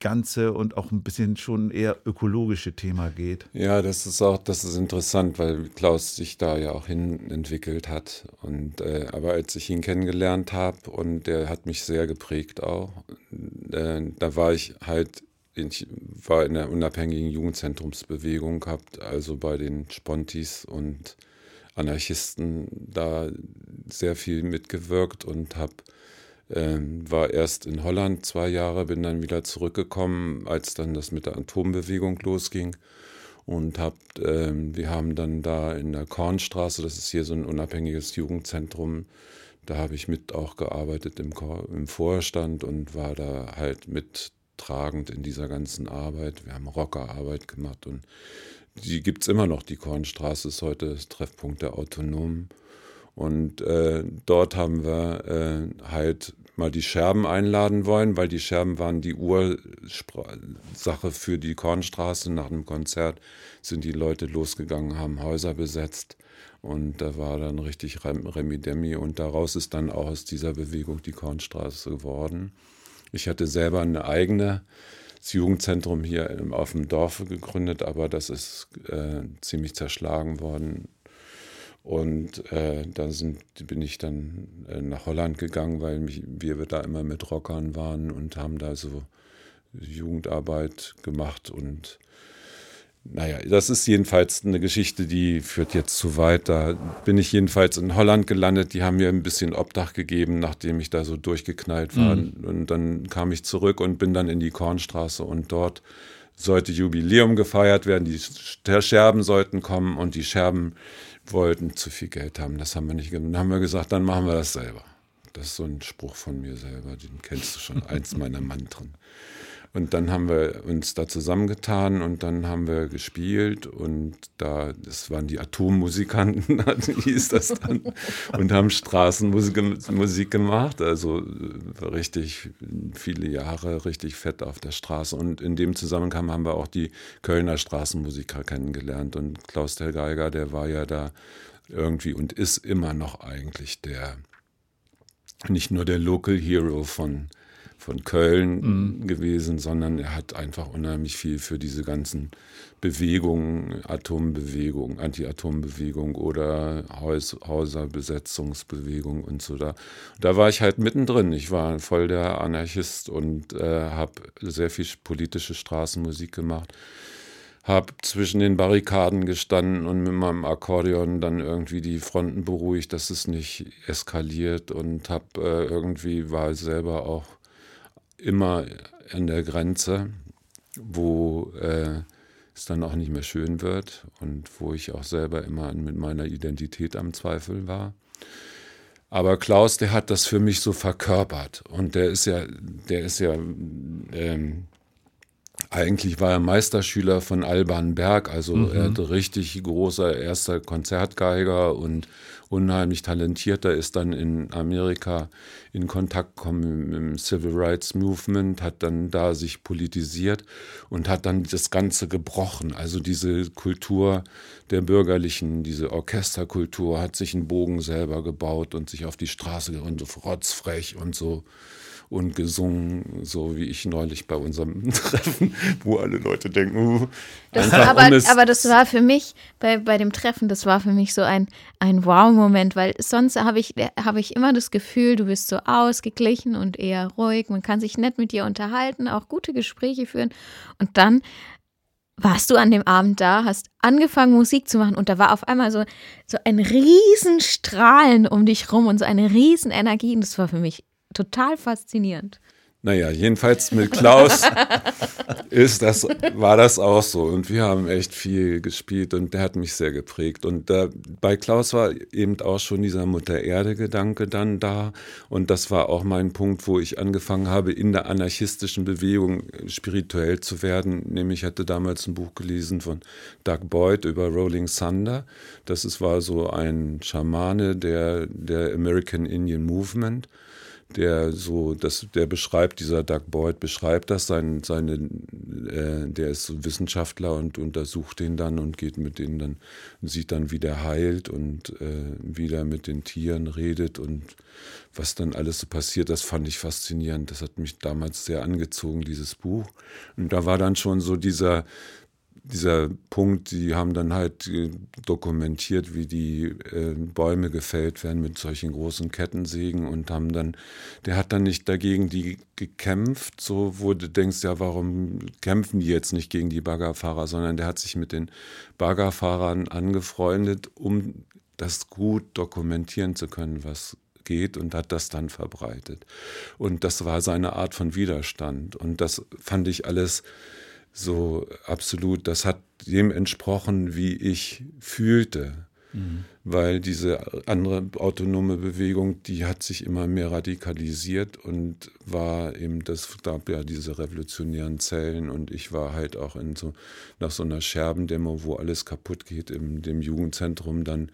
Ganze und auch ein bisschen schon eher ökologische Thema geht. Ja, das ist auch, das ist interessant, weil Klaus sich da ja auch hin entwickelt hat. Und äh, aber als ich ihn kennengelernt habe und der hat mich sehr geprägt auch, äh, da war ich halt, ich war in der unabhängigen Jugendzentrumsbewegung, gehabt, also bei den Spontis und Anarchisten da sehr viel mitgewirkt und habe ähm, war erst in Holland zwei Jahre, bin dann wieder zurückgekommen, als dann das mit der Atombewegung losging. Und hab, ähm, wir haben dann da in der Kornstraße, das ist hier so ein unabhängiges Jugendzentrum, da habe ich mit auch gearbeitet im, Chor- im Vorstand und war da halt mittragend in dieser ganzen Arbeit. Wir haben Rockerarbeit gemacht und die gibt es immer noch. Die Kornstraße ist heute das Treffpunkt der Autonomen. Und äh, dort haben wir äh, halt mal die Scherben einladen wollen, weil die Scherben waren die Ursache für die Kornstraße. Nach einem Konzert sind die Leute losgegangen, haben Häuser besetzt. Und da war dann richtig Rem Remi Demi. Und daraus ist dann auch aus dieser Bewegung die Kornstraße geworden. Ich hatte selber eine eigene das Jugendzentrum hier auf dem Dorfe gegründet, aber das ist äh, ziemlich zerschlagen worden. Und äh, da sind, bin ich dann äh, nach Holland gegangen, weil mich, wir da immer mit Rockern waren und haben da so Jugendarbeit gemacht und naja, das ist jedenfalls eine Geschichte, die führt jetzt zu weit. Da bin ich jedenfalls in Holland gelandet. Die haben mir ein bisschen Obdach gegeben, nachdem ich da so durchgeknallt war. Mhm. Und dann kam ich zurück und bin dann in die Kornstraße und dort sollte Jubiläum gefeiert werden. Die Scherben sollten kommen und die Scherben wollten zu viel Geld haben. Das haben wir nicht gemacht. Dann haben wir gesagt, dann machen wir das selber. Das ist so ein Spruch von mir selber, den kennst du schon, eins meiner Mantren. Und dann haben wir uns da zusammengetan und dann haben wir gespielt und da, das waren die Atommusikanten, hieß das dann, und haben Straßenmusik Musik gemacht, also äh, richtig viele Jahre richtig fett auf der Straße. Und in dem Zusammenhang haben wir auch die Kölner Straßenmusiker kennengelernt und Klaus der Geiger, der war ja da irgendwie und ist immer noch eigentlich der, nicht nur der Local Hero von von Köln mhm. gewesen, sondern er hat einfach unheimlich viel für diese ganzen Bewegungen, Atombewegung, Anti-Atom-Bewegung oder Haus, Häuserbesetzungsbewegung und so da. Da war ich halt mittendrin. Ich war voll der Anarchist und äh, habe sehr viel politische Straßenmusik gemacht habe zwischen den Barrikaden gestanden und mit meinem Akkordeon dann irgendwie die Fronten beruhigt, dass es nicht eskaliert und habe äh, irgendwie war selber auch immer an der Grenze, wo äh, es dann auch nicht mehr schön wird und wo ich auch selber immer mit meiner Identität am Zweifel war. Aber Klaus, der hat das für mich so verkörpert und der ist ja, der ist ja ähm, eigentlich war er Meisterschüler von Alban Berg, also mhm. er hatte richtig großer erster Konzertgeiger und unheimlich talentierter, ist dann in Amerika in Kontakt gekommen im Civil Rights Movement, hat dann da sich politisiert und hat dann das Ganze gebrochen. Also diese Kultur der Bürgerlichen, diese Orchesterkultur, hat sich einen Bogen selber gebaut und sich auf die Straße und so rotzfrech und so und gesungen, so wie ich neulich bei unserem Treffen, wo alle Leute denken, uh, das, aber, aber das war für mich, bei, bei dem Treffen, das war für mich so ein, ein Wow-Moment, weil sonst habe ich, hab ich immer das Gefühl, du bist so ausgeglichen und eher ruhig, man kann sich nett mit dir unterhalten, auch gute Gespräche führen. Und dann warst du an dem Abend da, hast angefangen Musik zu machen und da war auf einmal so, so ein Riesenstrahlen um dich rum und so eine Riesenenergie. Und das war für mich total faszinierend. Naja, jedenfalls mit Klaus ist das, war das auch so. Und wir haben echt viel gespielt und der hat mich sehr geprägt. Und da, bei Klaus war eben auch schon dieser Mutter-Erde-Gedanke dann da. Und das war auch mein Punkt, wo ich angefangen habe, in der anarchistischen Bewegung spirituell zu werden. Nämlich hatte damals ein Buch gelesen von Doug Boyd über Rolling Thunder. Das ist, war so ein Schamane der, der American Indian Movement der so, das, der beschreibt, dieser Doug Boyd beschreibt das, sein, seine, äh, der ist Wissenschaftler und untersucht den dann und geht mit denen dann, sieht dann, wie der heilt und äh, wie der mit den Tieren redet und was dann alles so passiert, das fand ich faszinierend. Das hat mich damals sehr angezogen, dieses Buch. Und da war dann schon so dieser, dieser Punkt, die haben dann halt äh, dokumentiert, wie die äh, Bäume gefällt werden mit solchen großen Kettensägen und haben dann, der hat dann nicht dagegen die gekämpft, so wo du denkst, ja, warum kämpfen die jetzt nicht gegen die Baggerfahrer, sondern der hat sich mit den Baggerfahrern angefreundet, um das gut dokumentieren zu können, was geht und hat das dann verbreitet. Und das war seine Art von Widerstand und das fand ich alles so absolut, das hat dem entsprochen, wie ich fühlte. Mhm. Weil diese andere autonome Bewegung, die hat sich immer mehr radikalisiert und war eben, das gab ja diese revolutionären Zellen und ich war halt auch in so, nach so einer Scherbendemo, wo alles kaputt geht, in dem Jugendzentrum dann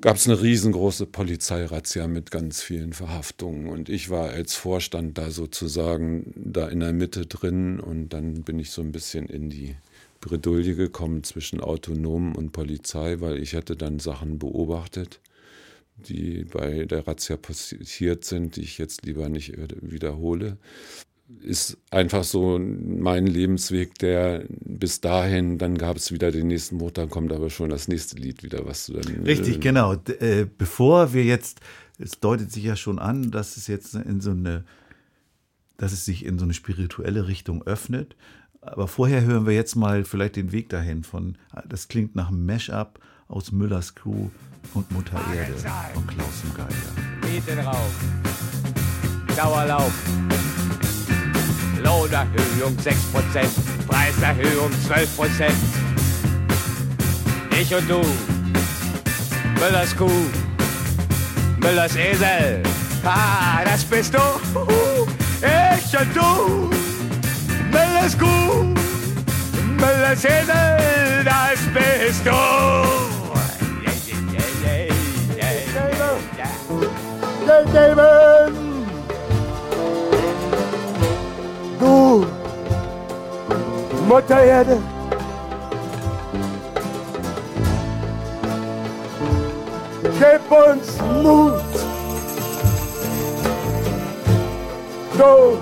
gab es eine riesengroße Polizeirazzia mit ganz vielen Verhaftungen. Und ich war als Vorstand da sozusagen da in der Mitte drin und dann bin ich so ein bisschen in die Bredouille gekommen zwischen Autonomen und Polizei, weil ich hatte dann Sachen beobachtet, die bei der Razzia passiert sind, die ich jetzt lieber nicht wiederhole ist einfach so mein Lebensweg, der bis dahin, dann gab es wieder den nächsten Mut, dann kommt aber schon das nächste Lied wieder, was du dann. Richtig, äh, genau. D äh, bevor wir jetzt, es deutet sich ja schon an, dass es jetzt in so eine dass es sich in so eine spirituelle Richtung öffnet. Aber vorher hören wir jetzt mal vielleicht den Weg dahin von, das klingt nach einem Mash-up aus Müllers Crew und Mutter Erde von Klaus und Geiger. Mieten rauf. Dauerlauf. Lohnerhöhung 6%, Preiserhöhung 12%. Ich und du, Müllers Kuh, Müllers Esel. Ah, das bist du. Ich und du, Müllers Kuh, Müllers Esel, das bist du. Du, Mutter Erde. Gib uns Mut. Du,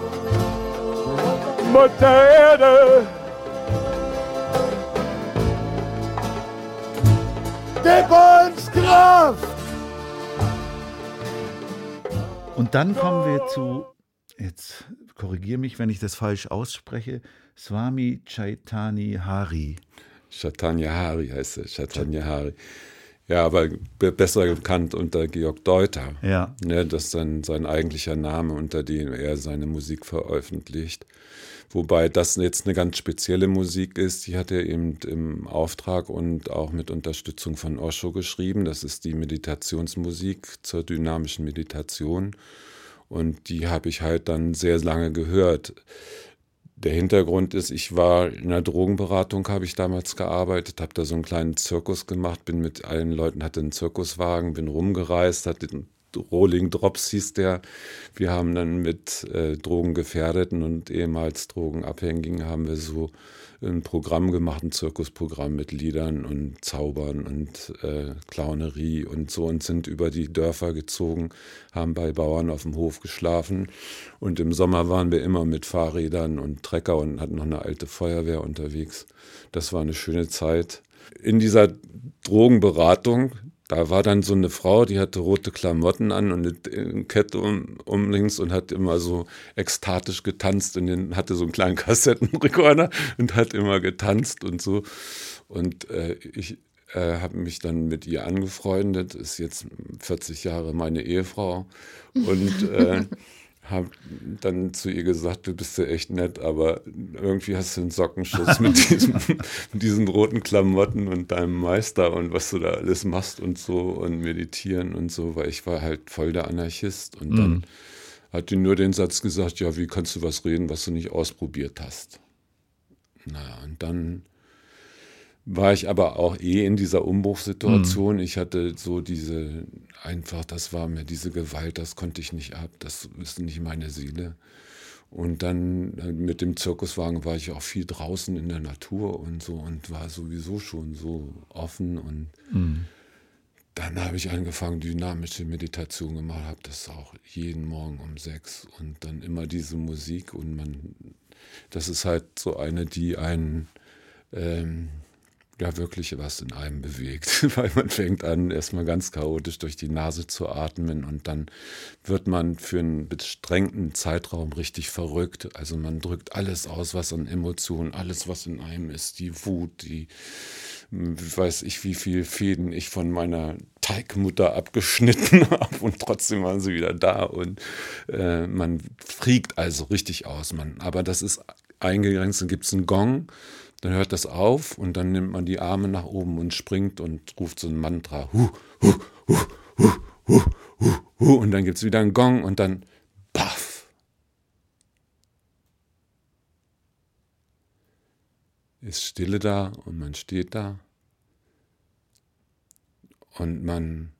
Mutter Erde. Gib uns Kraft. Und dann kommen wir zu, jetzt korrigiere mich, wenn ich das falsch ausspreche, Swami Chaitani Hari. Chaitanya Hari heißt er, Chaitanya Hari. Ja, aber be- besser bekannt unter Georg Deuter. Ja. Ne, das ist sein, sein eigentlicher Name, unter dem er seine Musik veröffentlicht. Wobei das jetzt eine ganz spezielle Musik ist, die hat er eben im Auftrag und auch mit Unterstützung von Osho geschrieben. Das ist die Meditationsmusik zur dynamischen Meditation. Und die habe ich halt dann sehr lange gehört. Der Hintergrund ist, ich war in einer Drogenberatung, habe ich damals gearbeitet, habe da so einen kleinen Zirkus gemacht, bin mit allen Leuten, hatte einen Zirkuswagen, bin rumgereist, hatte den Rolling Drops hieß der. Wir haben dann mit äh, Drogengefährdeten und ehemals Drogenabhängigen haben wir so ein Programm gemacht, ein Zirkusprogramm mit Liedern und Zaubern und äh, Clownerie und so und sind über die Dörfer gezogen, haben bei Bauern auf dem Hof geschlafen und im Sommer waren wir immer mit Fahrrädern und Trecker und hatten noch eine alte Feuerwehr unterwegs. Das war eine schöne Zeit. In dieser Drogenberatung, da war dann so eine Frau, die hatte rote Klamotten an und eine Kette um, um links und hat immer so ekstatisch getanzt und den, hatte so einen kleinen Kassettenrekorder und hat immer getanzt und so. Und äh, ich äh, habe mich dann mit ihr angefreundet, ist jetzt 40 Jahre meine Ehefrau und äh, habe dann zu ihr gesagt, du bist ja echt nett, aber irgendwie hast du einen Sockenschuss mit, diesem, mit diesen roten Klamotten und deinem Meister und was du da alles machst und so und meditieren und so, weil ich war halt voll der Anarchist und dann hat die nur den Satz gesagt, ja, wie kannst du was reden, was du nicht ausprobiert hast? Na, und dann war ich aber auch eh in dieser Umbruchssituation. Ich hatte so diese, einfach, das war mir diese Gewalt, das konnte ich nicht ab, das ist nicht meine Seele. Und dann äh, mit dem Zirkuswagen war ich auch viel draußen in der Natur und so und war sowieso schon so offen und dann habe ich angefangen, dynamische Meditation gemacht, habe das auch jeden Morgen um sechs und dann immer diese Musik und man, das ist halt so eine, die einen ähm, ja wirklich was in einem bewegt, weil man fängt an, erstmal ganz chaotisch durch die Nase zu atmen und dann wird man für einen bestrengten Zeitraum richtig verrückt. Also man drückt alles aus, was an Emotionen, alles, was in einem ist, die Wut, die weiß ich, wie viel Fäden ich von meiner Teigmutter abgeschnitten habe und trotzdem waren sie wieder da und äh, man fliegt also richtig aus. Man, aber das ist eingegrenzt, dann gibt es einen Gong, dann hört das auf und dann nimmt man die Arme nach oben und springt und ruft so ein Mantra. Hu, hu, hu, hu, hu, hu, hu. Und dann gibt es wieder einen Gong und dann paff. Ist Stille da und man steht da und man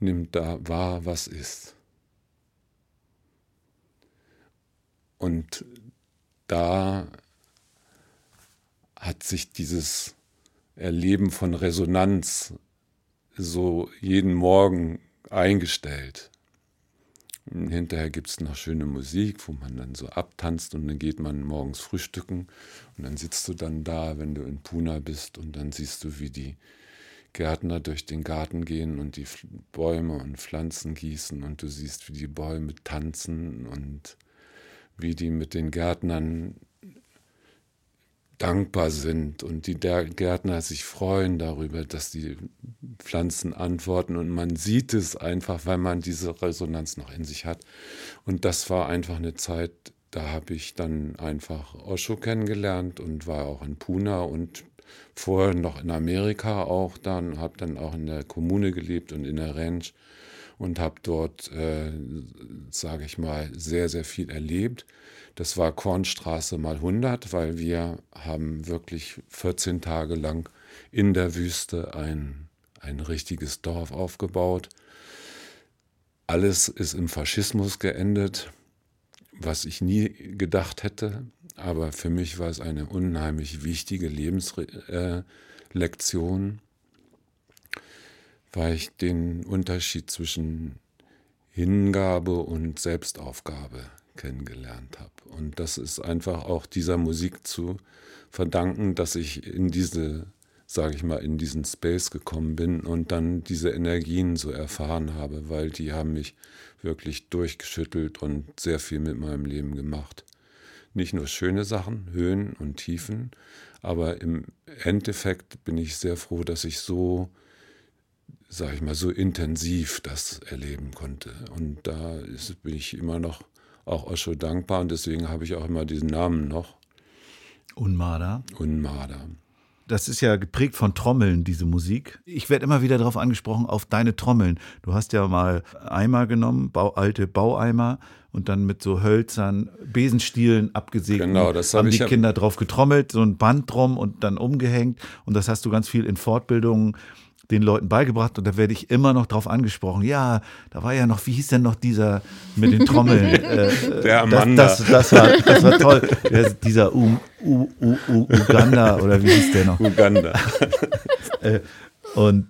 nimmt da wahr, was ist. Und da hat sich dieses Erleben von Resonanz so jeden Morgen eingestellt. Und hinterher gibt es noch schöne Musik, wo man dann so abtanzt und dann geht man morgens frühstücken und dann sitzt du dann da, wenn du in Puna bist und dann siehst du, wie die Gärtner durch den Garten gehen und die Bäume und Pflanzen gießen und du siehst, wie die Bäume tanzen und wie die mit den Gärtnern dankbar sind. Und die Gärtner sich freuen darüber, dass die Pflanzen antworten. Und man sieht es einfach, weil man diese Resonanz noch in sich hat. Und das war einfach eine Zeit, da habe ich dann einfach Osho kennengelernt und war auch in Pune und vorher noch in Amerika auch dann, habe dann auch in der Kommune gelebt und in der Ranch und habe dort, äh, sage ich mal, sehr, sehr viel erlebt. Das war Kornstraße mal 100, weil wir haben wirklich 14 Tage lang in der Wüste ein, ein richtiges Dorf aufgebaut. Alles ist im Faschismus geendet, was ich nie gedacht hätte. Aber für mich war es eine unheimlich wichtige Lebenslektion, weil ich den Unterschied zwischen Hingabe und Selbstaufgabe kennengelernt habe. Und das ist einfach auch dieser Musik zu verdanken, dass ich in diese, sage ich mal, in diesen Space gekommen bin und dann diese Energien so erfahren habe, weil die haben mich wirklich durchgeschüttelt und sehr viel mit meinem Leben gemacht. Nicht nur schöne Sachen, Höhen und Tiefen, aber im Endeffekt bin ich sehr froh, dass ich so, sage ich mal, so intensiv das erleben konnte. Und da ist, bin ich immer noch auch Osho dankbar und deswegen habe ich auch immer diesen Namen noch. Unmada. Unmada. Das ist ja geprägt von Trommeln, diese Musik. Ich werde immer wieder darauf angesprochen, auf deine Trommeln. Du hast ja mal Eimer genommen, Bau, alte Baueimer und dann mit so Hölzern, Besenstielen abgesägt. Genau, das hab haben die Kinder drauf getrommelt, so ein Band drum und dann umgehängt. Und das hast du ganz viel in Fortbildungen den Leuten beigebracht und da werde ich immer noch drauf angesprochen. Ja, da war ja noch, wie hieß denn noch dieser mit den Trommeln? äh, Der Amanda. Das, das, das, war, das war toll. Der, dieser U, U, U, U, Uganda oder wie hieß der noch? Uganda. Und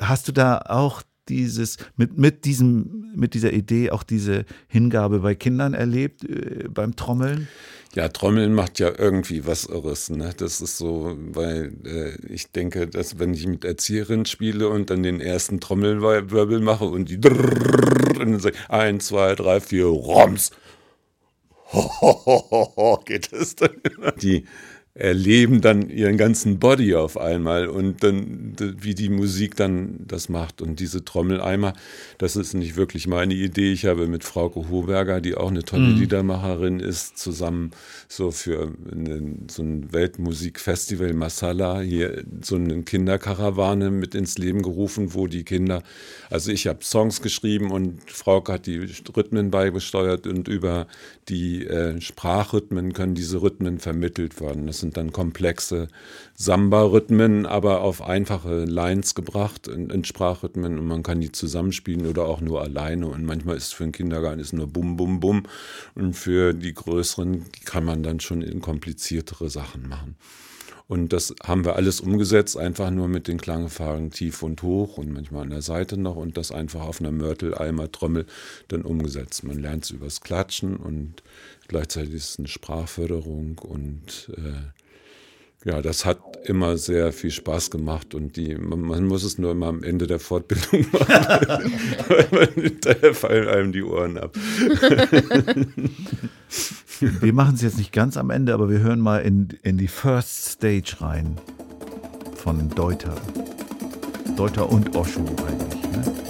hast du da auch dieses, mit, mit diesem, mit dieser Idee auch diese Hingabe bei Kindern erlebt, äh, beim Trommeln? Ja, Trommeln macht ja irgendwie was Irres. Ne? Das ist so, weil äh, ich denke, dass wenn ich mit Erzieherin spiele und dann den ersten Trommelwirbel mache und die und dann sage ich, eins, zwei, drei, vier, Roms. Geht es dann. Die erleben dann ihren ganzen Body auf einmal und dann, wie die Musik dann das macht. Und diese Trommeleimer, das ist nicht wirklich meine Idee. Ich habe mit Frauke Hoberger, die auch eine tolle Liedermacherin ist, zusammen so für einen, so ein Weltmusikfestival Masala hier so eine Kinderkarawane mit ins Leben gerufen, wo die Kinder, also ich habe Songs geschrieben und Frauke hat die Rhythmen beigesteuert und über die äh, Sprachrhythmen können diese Rhythmen vermittelt werden. Das sind dann komplexe Samba-Rhythmen, aber auf einfache Lines gebracht in, in Sprachrhythmen und man kann die zusammenspielen oder auch nur alleine und manchmal ist für den Kindergarten ist nur Bum Bum Bum und für die größeren kann man dann schon in kompliziertere Sachen machen. Und das haben wir alles umgesetzt, einfach nur mit den Klangfarben tief und hoch und manchmal an der Seite noch und das einfach auf einer Mörtel-Eimer-Trommel dann umgesetzt. Man lernt es übers Klatschen und gleichzeitig ist es eine Sprachförderung und äh, ja, das hat immer sehr viel Spaß gemacht und die, man, man muss es nur immer am Ende der Fortbildung machen, hinterher fallen einem die Ohren ab. Wir machen es jetzt nicht ganz am Ende, aber wir hören mal in, in die First Stage rein von Deuter. Deuter und Osho eigentlich. Ne?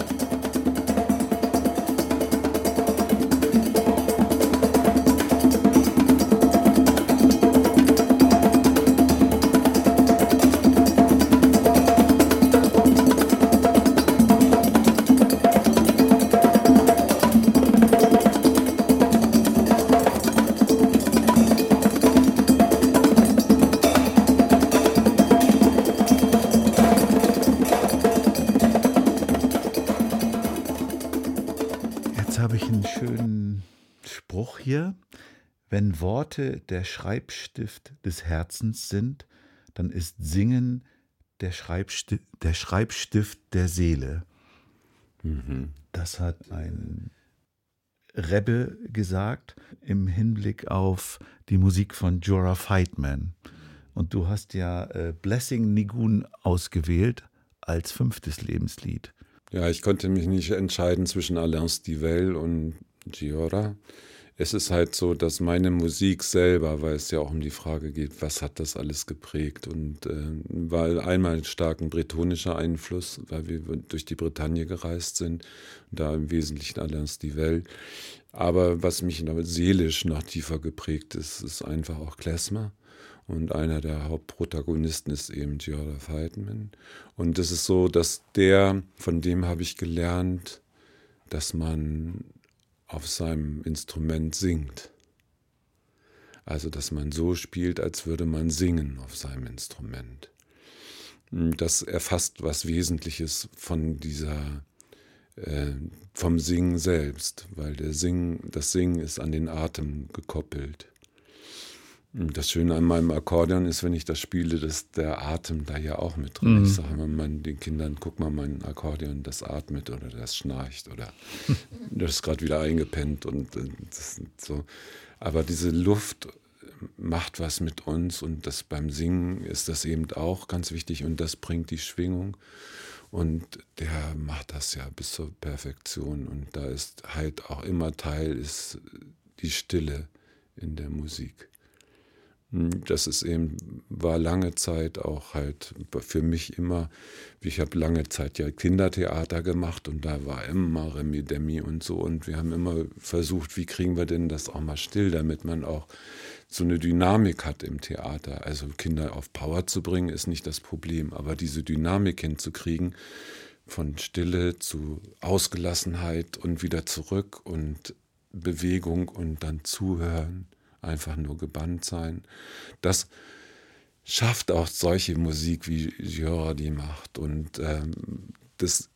Wenn Worte der Schreibstift des Herzens sind, dann ist Singen der Schreibstift der, Schreibstift der Seele. Das hat ein Rebbe gesagt im Hinblick auf die Musik von Jorah Feitman. Und du hast ja äh, Blessing Nigun ausgewählt als fünftes Lebenslied. Ja, ich konnte mich nicht entscheiden zwischen Alain Stivell und Giora. Es ist halt so, dass meine Musik selber, weil es ja auch um die Frage geht, was hat das alles geprägt und äh, war einmal ein starken bretonischer Einfluss, weil wir durch die Bretagne gereist sind, da im Wesentlichen alles die Welt. Aber was mich seelisch noch tiefer geprägt ist, ist einfach auch Klezmer. Und einer der Hauptprotagonisten ist eben Jorda Feitman. Und es ist so, dass der, von dem habe ich gelernt, dass man auf seinem Instrument singt. Also, dass man so spielt, als würde man singen auf seinem Instrument. Das erfasst was Wesentliches von dieser, äh, vom Singen selbst, weil der Singen, das Singen ist an den Atem gekoppelt. Das Schöne an meinem Akkordeon ist, wenn ich das spiele, dass der Atem da ja auch mit drin. Mhm. Ich sage immer den Kindern, guck mal, mein Akkordeon, das atmet oder das schnarcht oder das ist gerade wieder eingepennt und äh, das so. Aber diese Luft macht was mit uns und das beim Singen ist das eben auch ganz wichtig und das bringt die Schwingung und der macht das ja bis zur Perfektion und da ist halt auch immer Teil ist die Stille in der Musik. Hm, das ist eben, war lange Zeit auch halt für mich immer, ich habe lange Zeit ja Kindertheater gemacht und da war immer Remi Demi und so und wir haben immer versucht, wie kriegen wir denn das auch mal still, damit man auch so eine Dynamik hat im Theater. Also Kinder auf Power zu bringen, ist nicht das Problem, aber diese Dynamik hinzukriegen, von Stille zu Ausgelassenheit und wieder zurück und Bewegung und dann zuhören einfach nur gebannt sein. Das schafft auch solche Musik, wie Jordi macht. Und ähm, das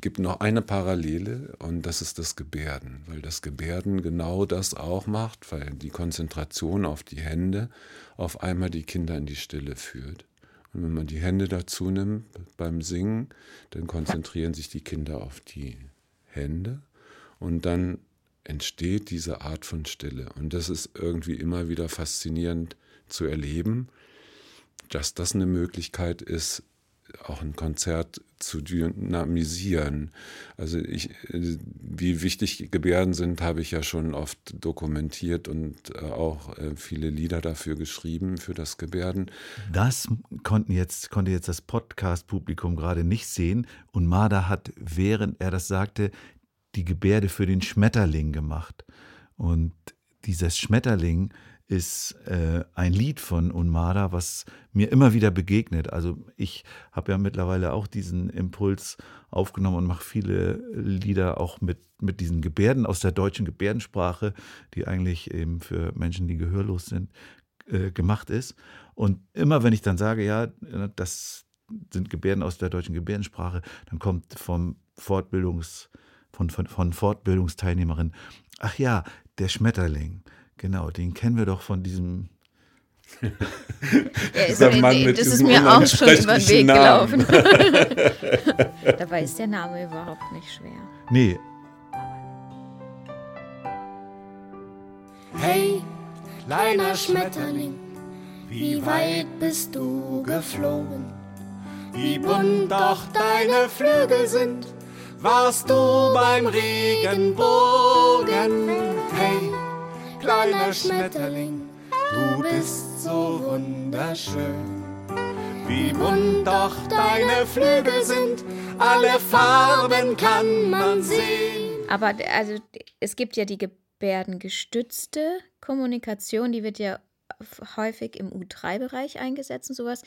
gibt noch eine Parallele und das ist das Gebärden, weil das Gebärden genau das auch macht, weil die Konzentration auf die Hände auf einmal die Kinder in die Stille führt. Und wenn man die Hände dazu nimmt beim Singen, dann konzentrieren sich die Kinder auf die Hände und dann entsteht diese Art von Stille. Und das ist irgendwie immer wieder faszinierend zu erleben, dass das eine Möglichkeit ist, auch ein Konzert zu dynamisieren. Also ich, wie wichtig Gebärden sind, habe ich ja schon oft dokumentiert und äh, auch äh, viele Lieder dafür geschrieben für das Gebärden. Das konnten jetzt, konnte jetzt das Podcast-Publikum gerade nicht sehen. Und Marder hat, während er das sagte, die Gebärde für den Schmetterling gemacht. Und dieses Schmetterling ist äh, ein Lied von Unmada, was mir immer wieder begegnet. Also ich habe ja mittlerweile auch diesen Impuls aufgenommen und mache viele Lieder auch mit, mit diesen Gebärden aus der deutschen Gebärdensprache, die eigentlich eben für Menschen, die gehörlos sind, äh, gemacht ist. Und immer wenn ich dann sage, ja, das sind Gebärden aus der deutschen Gebärdensprache, dann kommt vom Fortbildungs- von, von, von Fortbildungsteilnehmerin. Ach ja, der Schmetterling. Genau, den kennen wir doch von diesem. ja, ist, äh, das ist mir auch schon über den Weg Namen. gelaufen. Dabei ist der Name überhaupt nicht schwer. Nee. Hey, kleiner Schmetterling, wie weit bist du geflogen? Wie bunt doch deine Flügel sind warst du beim Regenbogen. Hey, kleiner Schmetterling, du bist so wunderschön. Wie bunt doch deine Flügel sind, alle Farben kann man sehen. Aber also es gibt ja die gebärdengestützte Kommunikation, die wird ja häufig im U3-Bereich eingesetzt und sowas.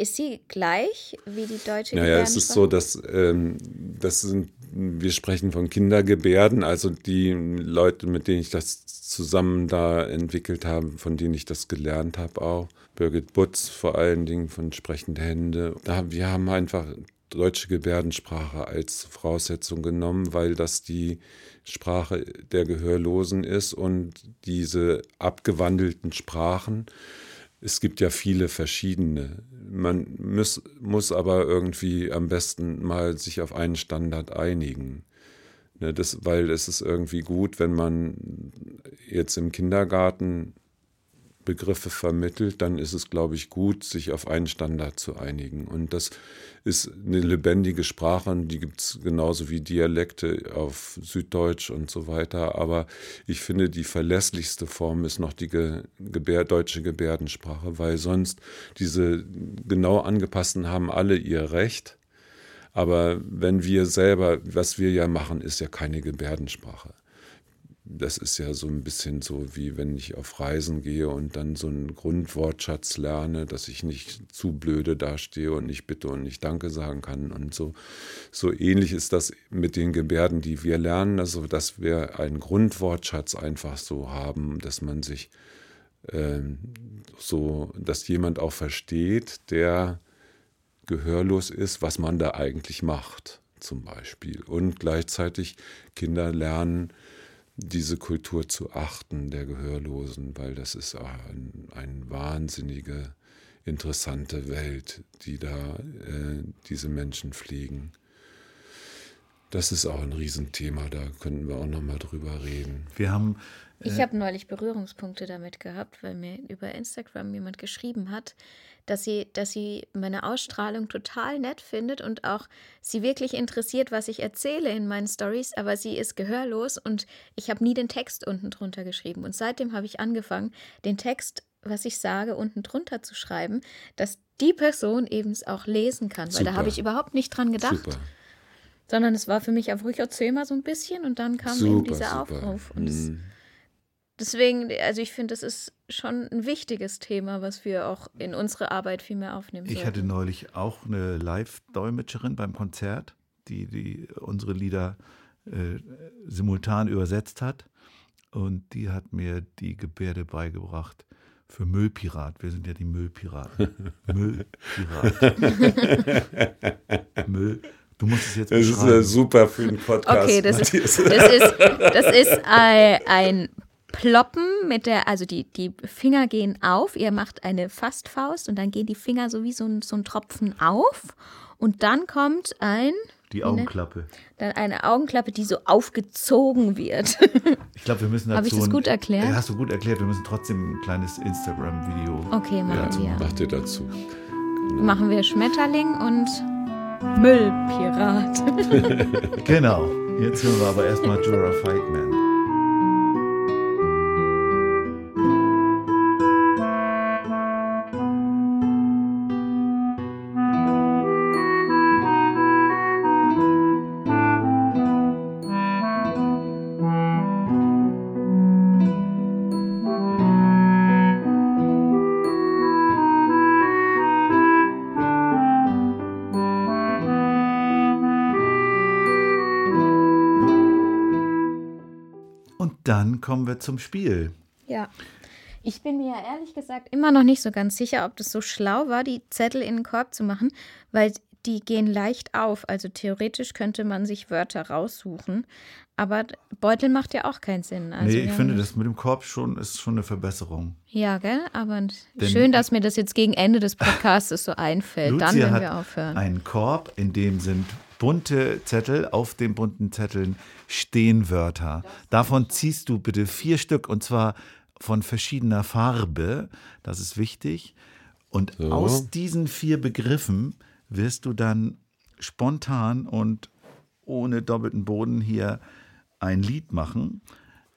Ist sie gleich wie die deutsche Naja, es ist so, dass ähm, das sind, wir sprechen von Kindergebärden, also die Leute, mit denen ich das zusammen da entwickelt habe, von denen ich das gelernt habe auch. Birgit Butz vor allen Dingen von Sprechende Hände. Da, wir haben einfach deutsche Gebärdensprache als Voraussetzung genommen, weil das die Sprache der Gehörlosen ist und diese abgewandelten Sprachen es gibt ja viele verschiedene. Man muss, muss aber irgendwie am besten mal sich auf einen Standard einigen. Ne, das, weil es ist irgendwie gut, wenn man jetzt im Kindergarten Begriffe vermittelt, dann ist es, glaube ich, gut, sich auf einen Standard zu einigen. Und das ist eine lebendige Sprache und die gibt es genauso wie Dialekte auf Süddeutsch und so weiter. Aber ich finde, die verlässlichste Form ist noch die Ge Gebär deutsche Gebärdensprache, weil sonst diese genau angepassten haben alle ihr Recht. Aber wenn wir selber, was wir ja machen, ist ja keine Gebärdensprache das ist ja so ein bisschen so, wie wenn ich auf Reisen gehe und dann so einen Grundwortschatz lerne, dass ich nicht zu blöde dastehe und nicht bitte und nicht danke sagen kann und so. So ähnlich ist das mit den Gebärden, die wir lernen, also dass wir einen Grundwortschatz einfach so haben, dass man sich äh, so, dass jemand auch versteht, der gehörlos ist, was man da eigentlich macht, zum Beispiel. Und gleichzeitig Kinder lernen, diese Kultur zu achten der Gehörlosen, weil das ist ein, eine wahnsinnige, interessante Welt, die da äh, diese Menschen pflegen. Das ist auch ein Riesenthema, da könnten wir auch nochmal drüber reden. Wir haben. Äh ich habe neulich Berührungspunkte damit gehabt, weil mir über Instagram jemand geschrieben hat, dass sie, dass sie meine Ausstrahlung total nett findet und auch sie wirklich interessiert, was ich erzähle in meinen Stories, aber sie ist gehörlos und ich habe nie den Text unten drunter geschrieben. Und seitdem habe ich angefangen, den Text, was ich sage, unten drunter zu schreiben, dass die Person eben es auch lesen kann, weil Super. da habe ich überhaupt nicht dran gedacht. Super. Sondern es war für mich einfach, ich erzähle mal so ein bisschen und dann kam super, eben dieser Aufruf. Und mm. Deswegen, also ich finde, das ist schon ein wichtiges Thema, was wir auch in unsere Arbeit viel mehr aufnehmen Ich hatte neulich auch eine Live-Dolmetscherin beim Konzert, die, die unsere Lieder äh, simultan übersetzt hat. Und die hat mir die Gebärde beigebracht für Müllpirat. Wir sind ja die Müllpiraten. Müllpirat. Müll. Du musst es jetzt beschreiben. Das ist super für den Podcast. Okay, das ist, das ist, das ist ein, ein ploppen mit der, also die, die Finger gehen auf, ihr macht eine Fastfaust und dann gehen die Finger so wie so ein, so ein Tropfen auf und dann kommt ein... Die Augenklappe. Dann eine Augenklappe, die so aufgezogen wird. Ich glaube, wir müssen dazu... Habe ich das gut erklärt? Ja, hast du gut erklärt. Wir müssen trotzdem ein kleines Instagram-Video... Okay, machen dazu. wir. Macht ihr dazu. Genau. Machen wir Schmetterling und Müllpirat. genau. Jetzt hören wir aber erstmal Jorah Fightman. Dann kommen wir zum Spiel. Ja. Ich bin mir ja ehrlich gesagt immer noch nicht so ganz sicher, ob das so schlau war, die Zettel in den Korb zu machen, weil die gehen leicht auf. Also theoretisch könnte man sich Wörter raussuchen. Aber Beutel macht ja auch keinen Sinn. Also nee, ich finde, das mit dem Korb schon ist schon eine Verbesserung. Ja, gell? Aber Denn schön, dass mir das jetzt gegen Ende des Podcasts so einfällt. Lucia Dann, wenn hat wir aufhören. Einen Korb, in dem sind bunte Zettel. Auf den bunten Zetteln stehen Wörter. Davon ziehst du bitte vier Stück und zwar von verschiedener Farbe. Das ist wichtig. Und so. aus diesen vier Begriffen wirst du dann spontan und ohne doppelten Boden hier ein Lied machen.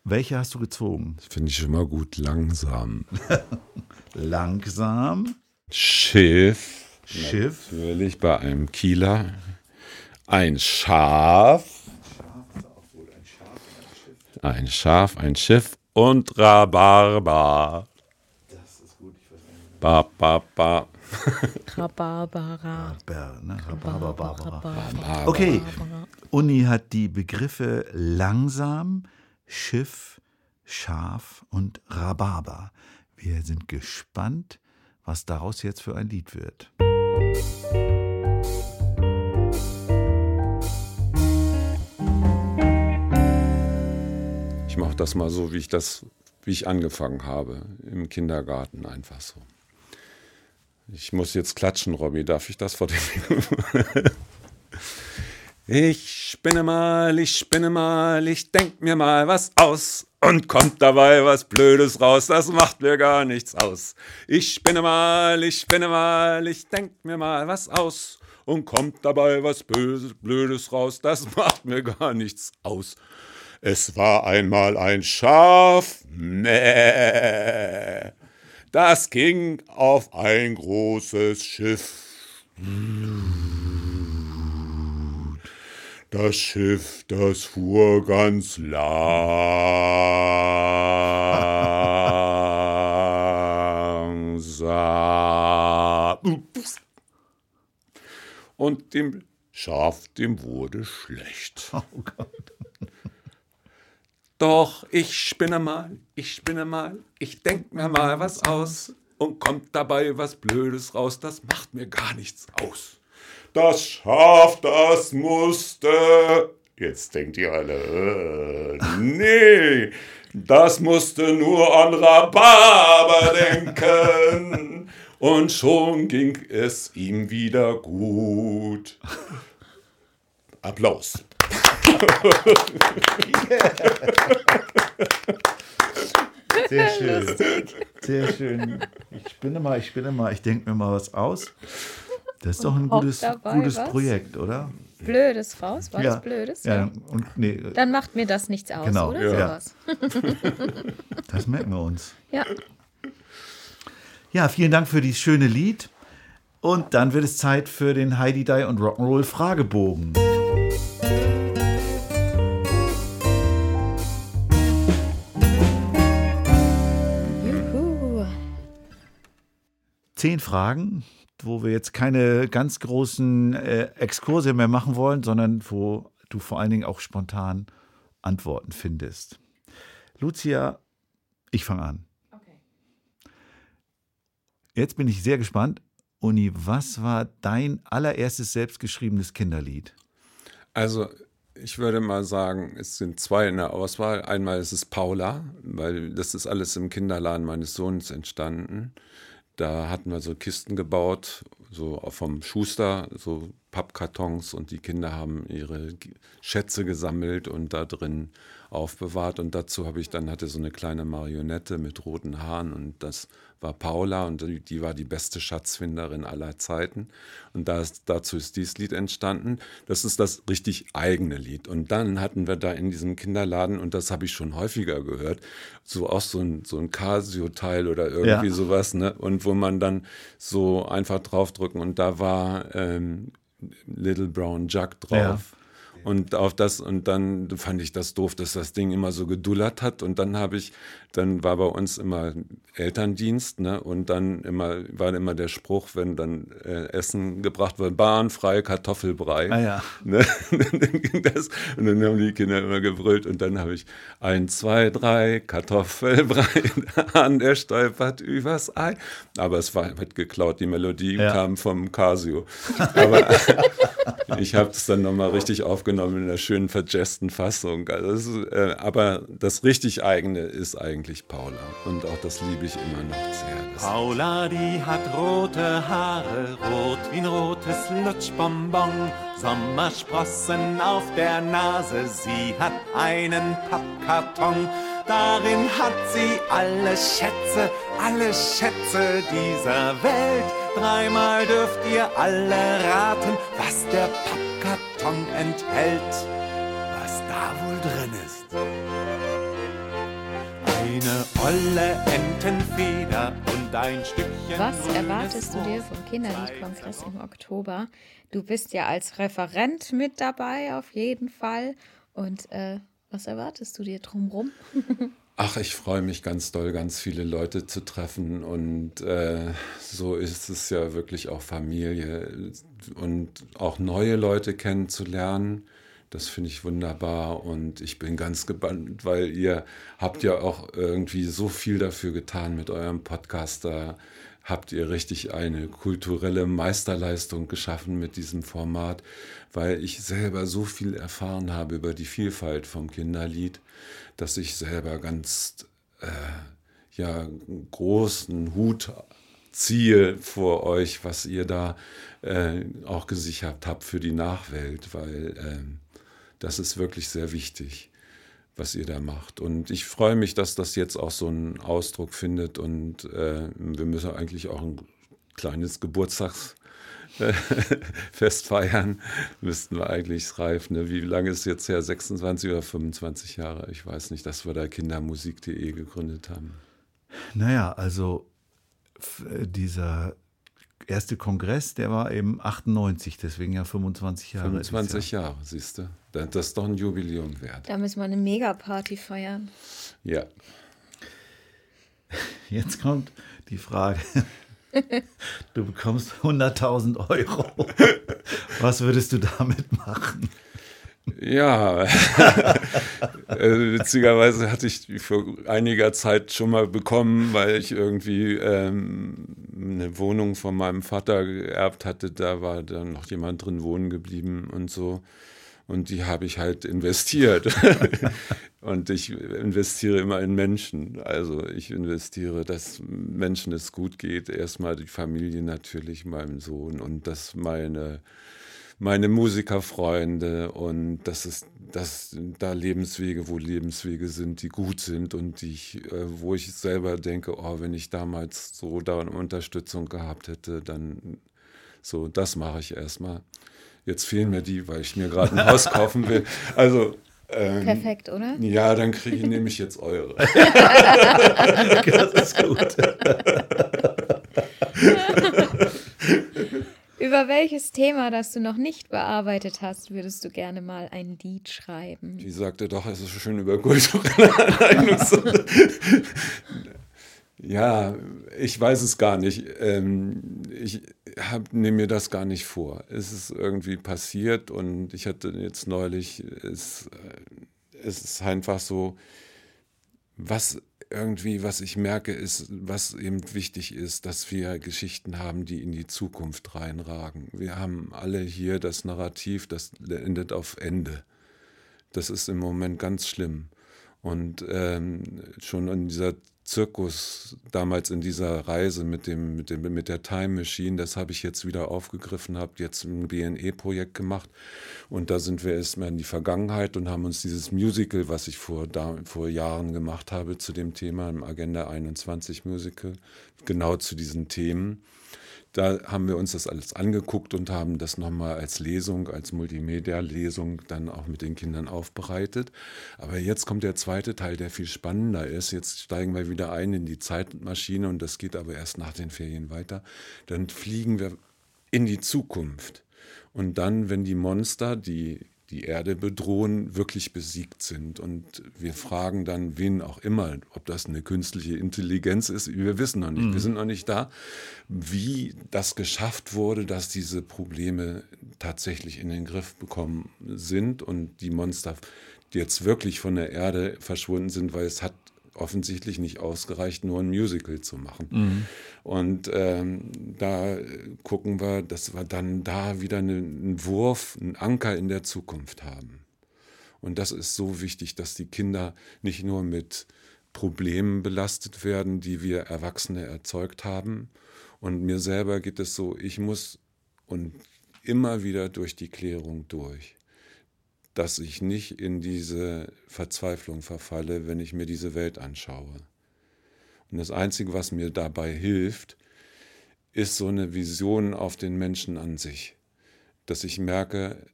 Welche hast du gezogen? Das finde ich schon mal gut. Langsam. Langsam. Schiff. Schiff. Natürlich bei einem Kieler ein Schaf, ein Schaf, ein Schiff und Rhabarber. Das ist gut, ich verstehe. Ba, ba, ba. Rhabarbara. Ne? Okay, Uni hat die Begriffe langsam, Schiff, Schaf und Rhabarber. Wir sind gespannt, was daraus jetzt für ein Lied wird. Ich mache das mal so, wie ich das, wie ich angefangen habe, im Kindergarten einfach so. Ich muss jetzt klatschen, Robby. Darf ich das vor dem? Ich spinne mal, ich spinne mal, ich denk mir mal was aus. Und kommt dabei was Blödes raus, das macht mir gar nichts aus. Ich spinne mal, ich spinne mal, ich denk mir mal was aus. Und kommt dabei was Böses, Blödes raus, das macht mir gar nichts aus. Es war einmal ein Schaf. Das ging auf ein großes Schiff. Das Schiff, das fuhr ganz langsam. Und dem Schaf, dem wurde schlecht. Oh Gott. Doch ich spinne mal, ich spinne mal, ich denk mir mal was aus und kommt dabei was Blödes raus, das macht mir gar nichts aus. Das Schaf, das musste. Jetzt denkt ihr alle, äh, nee, das musste nur an Rhabarber denken. Und schon ging es ihm wieder gut. Applaus. Sehr schön. Sehr schön. Ich spinne mal, ich spinne mal, ich denke mir mal was aus. Das ist doch ein gutes, dabei gutes was? Projekt, oder? Blödes raus, war das Blödes? Ja, und nee, Dann macht mir das nichts aus, Genau, oder? ja. Sowas. das merken wir uns. Ja. Ja, vielen Dank für dieses schöne Lied. Und dann wird es Zeit für den Heidi Die und Rock'n'Roll Fragebogen. Zehn Fragen, wo wir jetzt keine ganz großen äh, Exkurse mehr machen wollen, sondern wo du vor allen Dingen auch spontan Antworten findest. Lucia, ich fange an. Jetzt bin ich sehr gespannt. Uni, was war dein allererstes selbstgeschriebenes Kinderlied? Also, ich würde mal sagen, es sind zwei in der Auswahl. Einmal ist es Paula, weil das ist alles im Kinderladen meines Sohnes entstanden. Da hatten wir so Kisten gebaut, so vom Schuster, so Pappkartons und die Kinder haben ihre Schätze gesammelt und da drin aufbewahrt. Und dazu habe ich dann, hatte so eine kleine Marionette mit roten Haaren und das war Paula und die, die war die beste Schatzfinderin aller Zeiten. Und da ist, dazu ist dieses Lied entstanden. Das ist das richtig eigene Lied. Und dann hatten wir da in diesem Kinderladen, und das habe ich schon häufiger gehört, so auch so ein, so ein Casio-Teil oder irgendwie Ja. sowas, ne? Und wo man dann so einfach draufdrücken und da war ähm, Little Brown Jug drauf. Ja. Und auf das, und dann fand ich das doof, dass das Ding immer so gedullert hat. Und dann habe ich, dann war bei uns immer Elterndienst, ne? Und dann immer, war immer der Spruch, wenn dann äh, Essen gebracht wurde, bahnfrei Kartoffelbrei. Ah ja. Ne? dann ging das, und dann haben die Kinder immer gebrüllt und dann habe ich ein, zwei, drei Kartoffelbrei an, der stolpert übers Ei. Aber es war wird geklaut, die Melodie Ja. kam vom Casio. Aber ich habe es dann nochmal richtig aufgenommen in einer schönen verjazsten Fassung. Also ist, äh, aber das richtig eigene ist eigentlich Paula und auch das liebe ich immer noch sehr. Paula, die hat rote Haare, rot wie ein rotes Lutschbonbon. Sommersprossen auf der Nase, sie hat einen Pappkarton. Darin hat sie alle Schätze, alle Schätze dieser Welt. Dreimal dürft ihr alle raten, was der Pappkarton enthält. Was da wohl drin ist. Eine olle Entenfeder und ein Stückchen. Was erwartest du dir vom Kinderliedkongress im Oktober? Du bist ja als Referent mit dabei, auf jeden Fall. Und äh, was erwartest du dir drumrum? Ach, ich freue mich ganz doll, ganz viele Leute zu treffen und äh, so ist es ja wirklich auch Familie und auch neue Leute kennenzulernen. Das finde ich wunderbar und ich bin ganz gebannt, weil ihr habt ja auch irgendwie so viel dafür getan mit eurem Podcast. Da habt ihr richtig eine kulturelle Meisterleistung geschaffen mit diesem Format, weil ich selber so viel erfahren habe über die Vielfalt vom Kinderlied, dass ich selber ganz äh, ja, großen Hut Ziel vor euch, was ihr da äh, auch gesichert habt für die Nachwelt, weil äh, das ist wirklich sehr wichtig, was ihr da macht. Und ich freue mich, dass das jetzt auch so einen Ausdruck findet und äh, wir müssen eigentlich auch ein kleines Geburtstags Fest feiern, müssten wir eigentlich reif. Ne? Wie lange ist es jetzt her? 26 oder 25 Jahre? Ich weiß nicht, dass wir da kindermusik.de gegründet haben. Naja, also dieser erste Kongress, der war eben 98, deswegen ja 25 Jahre. 25 ja. Jahre, siehst du. Das ist doch ein Jubiläum wert. Da müssen wir eine Megaparty feiern. Ja. Jetzt kommt die Frage. Du bekommst 100.000 Euro. Was würdest du damit machen? Ja, äh, witzigerweise hatte ich die vor einiger Zeit schon mal bekommen, weil ich irgendwie ähm, eine Wohnung von meinem Vater geerbt hatte. Da war dann noch jemand drin wohnen geblieben und so. Und die habe ich halt investiert. und ich investiere immer in Menschen. Also ich investiere, dass Menschen es gut geht. Erstmal die Familie natürlich, meinem Sohn und dass meine meine Musikerfreunde und dass es dass da Lebenswege, wo Lebenswege sind, die gut sind und die ich, äh, wo ich selber denke, oh, wenn ich damals so da eine Unterstützung gehabt hätte, dann so, das mache ich erstmal. Jetzt fehlen mir die, weil ich mir gerade ein Haus kaufen will. Also ähm, Perfekt, oder? Ja, dann kriege ich nämlich jetzt eure. das ist gut. Über welches Thema, das du noch nicht bearbeitet hast, würdest du gerne mal ein Lied schreiben? Die sagte doch, es ist schön über kulturelle ja, ich weiß es gar nicht. Ähm, ich nehme mir das gar nicht vor. Es ist irgendwie passiert und ich hatte jetzt neulich, es, äh, es ist einfach so, was irgendwie, was ich merke, ist, was eben wichtig ist, dass wir Geschichten haben, die in die Zukunft reinragen. Wir haben alle hier das Narrativ, das endet auf Ende. Das ist im Moment ganz schlimm. Und ähm, schon in dieser Zirkus damals in dieser Reise mit, dem, mit, dem, mit der Time Machine, das habe ich jetzt wieder aufgegriffen, habe jetzt ein BNE-Projekt gemacht. Und da sind wir erstmal in die Vergangenheit und haben uns dieses Musical, was ich vor, da, vor Jahren gemacht habe zu dem Thema, im Agenda 21 Musical, genau zu diesen Themen, da haben wir uns das alles angeguckt und haben das nochmal als Lesung, als Multimedia-Lesung dann auch mit den Kindern aufbereitet. Aber jetzt kommt der zweite Teil, der viel spannender ist. Jetzt steigen wir wieder ein in die Zeitmaschine und das geht aber erst nach den Ferien weiter. Dann fliegen wir in die Zukunft. Und dann, wenn die Monster, die die Erde bedrohen, wirklich besiegt sind. Und wir fragen dann, wen auch immer, ob das eine künstliche Intelligenz ist, wir wissen noch nicht, mhm. wir sind noch nicht da, wie das geschafft wurde, dass diese Probleme tatsächlich in den Griff bekommen sind und die Monster jetzt wirklich von der Erde verschwunden sind, weil es hat offensichtlich nicht ausgereicht, nur ein Musical zu machen. Mhm. Und ähm, da gucken wir, dass wir dann da wieder einen Wurf, einen Anker in der Zukunft haben. Und das ist so wichtig, dass die Kinder nicht nur mit Problemen belastet werden, die wir Erwachsene erzeugt haben. Und mir selber geht es so, ich muss und immer wieder durch die Klärung durch dass ich nicht in diese Verzweiflung verfalle, wenn ich mir diese Welt anschaue. Und das Einzige, was mir dabei hilft, ist so eine Vision auf den Menschen an sich. Dass ich merke,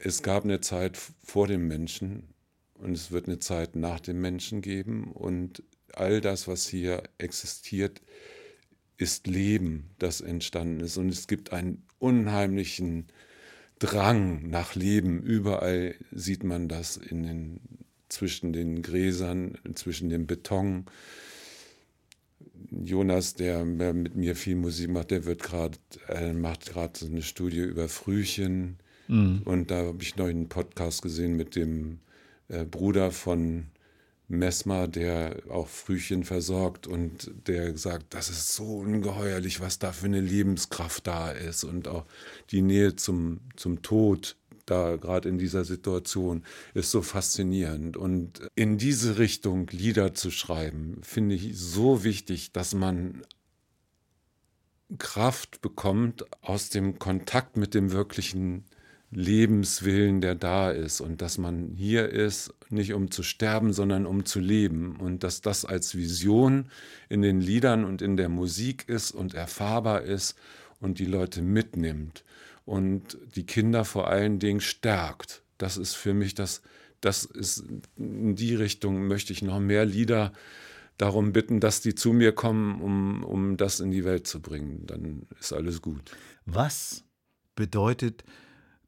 es gab eine Zeit vor dem Menschen und es wird eine Zeit nach dem Menschen geben und all das, was hier existiert, ist Leben, das entstanden ist. Und es gibt einen unheimlichen Drang nach Leben. Überall sieht man das in den, zwischen den Gräsern, zwischen dem Beton. Jonas, der mit mir viel Musik macht, der wird gerade, äh, macht gerade so eine Studie über Frühchen. Mhm. Und da habe ich noch einen Podcast gesehen mit dem äh, Bruder von Messmer, der auch Frühchen versorgt und der sagt, das ist so ungeheuerlich, was da für eine Lebenskraft da ist und auch die Nähe zum, zum Tod da gerade in dieser Situation ist so faszinierend. Und in diese Richtung Lieder zu schreiben, finde ich so wichtig, dass man Kraft bekommt aus dem Kontakt mit dem wirklichen Lebenswillen, der da ist und dass man hier ist, nicht um zu sterben, sondern um zu leben und dass das als Vision in den Liedern und in der Musik ist und erfahrbar ist und die Leute mitnimmt und die Kinder vor allen Dingen stärkt. Das ist für mich das, das ist in die Richtung möchte ich noch mehr Lieder darum bitten, dass die zu mir kommen, um, um das in die Welt zu bringen. Dann ist alles gut. Was bedeutet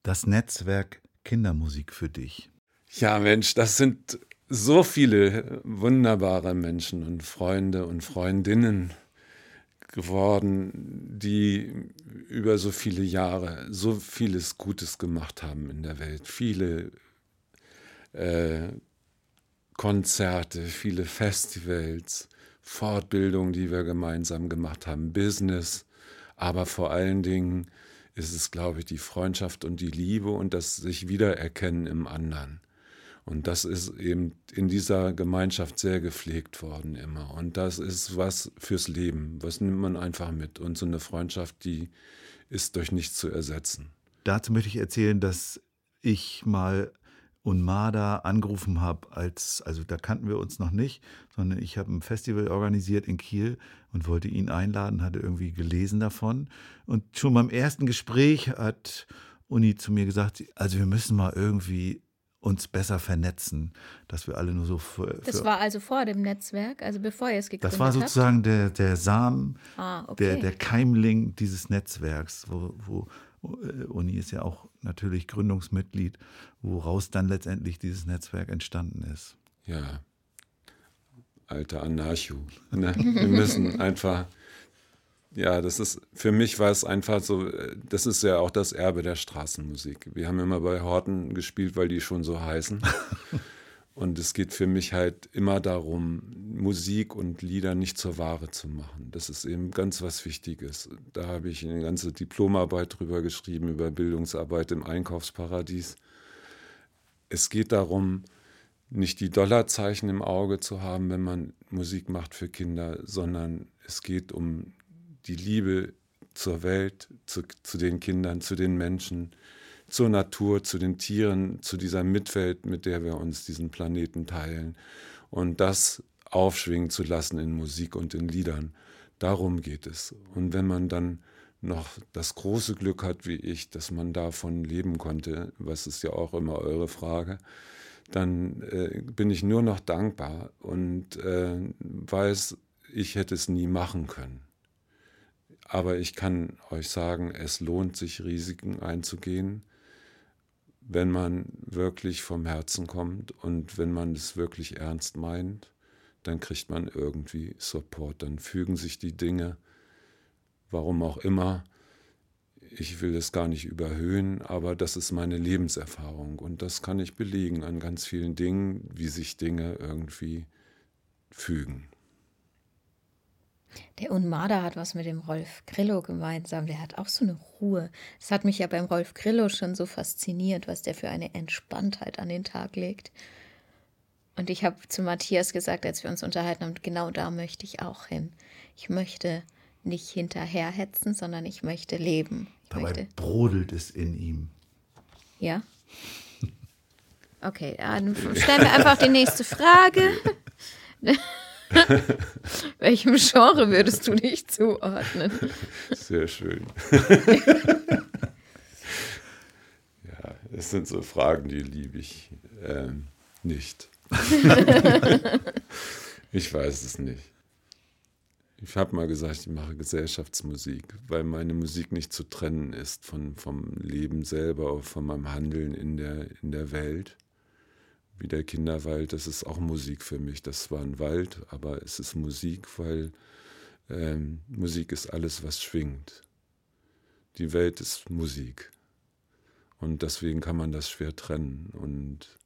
das Netzwerk Kindermusik für dich? Ja, Mensch, das sind so viele wunderbare Menschen und Freunde und Freundinnen geworden, die über so viele Jahre so vieles Gutes gemacht haben in der Welt. Viele äh, Konzerte, viele Festivals, Fortbildungen, die wir gemeinsam gemacht haben, Business, aber vor allen Dingen ist es, glaube ich, die Freundschaft und die Liebe und das sich wiedererkennen im anderen. Und das ist eben in dieser Gemeinschaft sehr gepflegt worden immer. Und das ist was fürs Leben. Was nimmt man einfach mit? Und so eine Freundschaft, die ist durch nichts zu ersetzen. Dazu möchte ich erzählen, dass ich mal Unmada angerufen habe, als, also da kannten wir uns noch nicht, sondern ich habe ein Festival organisiert in Kiel und wollte ihn einladen, hatte irgendwie gelesen davon. Und schon beim ersten Gespräch hat Uni zu mir gesagt, also wir müssen mal irgendwie uns besser vernetzen, dass wir alle nur so für, Das war also vor dem Netzwerk, also bevor ihr es gegründet das war sozusagen der, der Samen, Ah, okay. der, der Keimling dieses Netzwerks, wo, wo Uni ist ja auch natürlich Gründungsmitglied, woraus dann letztendlich dieses Netzwerk entstanden ist. Ja, alter Anarcho. Ne? Wir müssen einfach, ja, das ist, für mich war es einfach so, äh, das ist ja auch das Erbe der Straßenmusik. Wir haben immer bei Horten gespielt, weil die schon so heißen. Und es geht für mich halt immer darum, Musik und Lieder nicht zur Ware zu machen. Das ist eben ganz was Wichtiges. Da habe ich eine ganze Diplomarbeit drüber geschrieben, über Bildungsarbeit im Einkaufsparadies. Es geht darum, nicht die Dollarzeichen im Auge zu haben, wenn man Musik macht für Kinder, sondern es geht um die Liebe zur Welt, zu, zu den Kindern, zu den Menschen, zur Natur, zu den Tieren, zu dieser Mitwelt, mit der wir uns diesen Planeten teilen. Und das aufschwingen zu lassen in Musik und in Liedern. Darum geht es. Und wenn man dann noch das große Glück hat, wie ich, dass man davon leben konnte, was ist ja auch immer eure Frage, dann äh, bin ich nur noch dankbar und äh, weiß, ich hätte es nie machen können. Aber ich kann euch sagen, es lohnt sich, Risiken einzugehen, wenn man wirklich vom Herzen kommt und wenn man es wirklich ernst meint, dann kriegt man irgendwie Support, dann fügen sich die Dinge, warum auch immer. Ich will es gar nicht überhöhen, aber das ist meine Lebenserfahrung und das kann ich belegen an ganz vielen Dingen, wie sich Dinge irgendwie fügen. Der Unmada hat was mit dem Rolf Grillo gemeinsam. Der hat auch so eine Ruhe. Das hat mich ja beim Rolf Grillo schon so fasziniert, was der für eine Entspanntheit an den Tag legt. Und ich habe zu Matthias gesagt, als wir uns unterhalten haben, genau da möchte ich auch hin. Ich möchte nicht hinterherhetzen, sondern ich möchte leben. Ich Dabei möchte, brodelt es in ihm. ja? Okay, dann stellen wir einfach die nächste Frage. Welchem Genre würdest du dich zuordnen? Sehr schön. ja, es sind so Fragen, die liebe ich ähm, nicht. ich weiß es nicht. Ich habe mal gesagt, ich mache Gesellschaftsmusik, weil meine Musik nicht zu trennen ist von, vom Leben selber, von meinem Handeln in der, in der Welt. Wie der Kinderwald, das ist auch Musik für mich. Das war ein Wald, aber es ist Musik, weil ähm, Musik ist alles, was schwingt. Die Welt ist Musik. Und deswegen kann man das schwer trennen. Und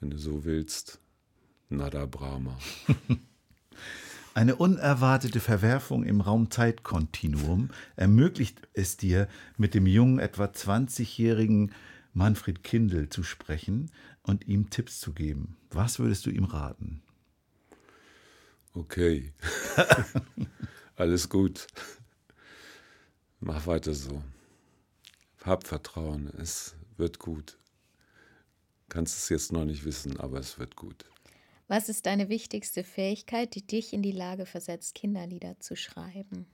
wenn du so willst, nada Brahma. Eine unerwartete Verwerfung im Raum-Zeit-Kontinuum ermöglicht es dir, mit dem jungen, etwa 20-jährigen Manfred Kindl zu sprechen und ihm Tipps zu geben. Was würdest du ihm raten? Okay. Alles gut. Mach weiter so. Hab Vertrauen, es wird gut. Kannst es jetzt noch nicht wissen, aber es wird gut. Was ist deine wichtigste Fähigkeit, die dich in die Lage versetzt, Kinderlieder zu schreiben?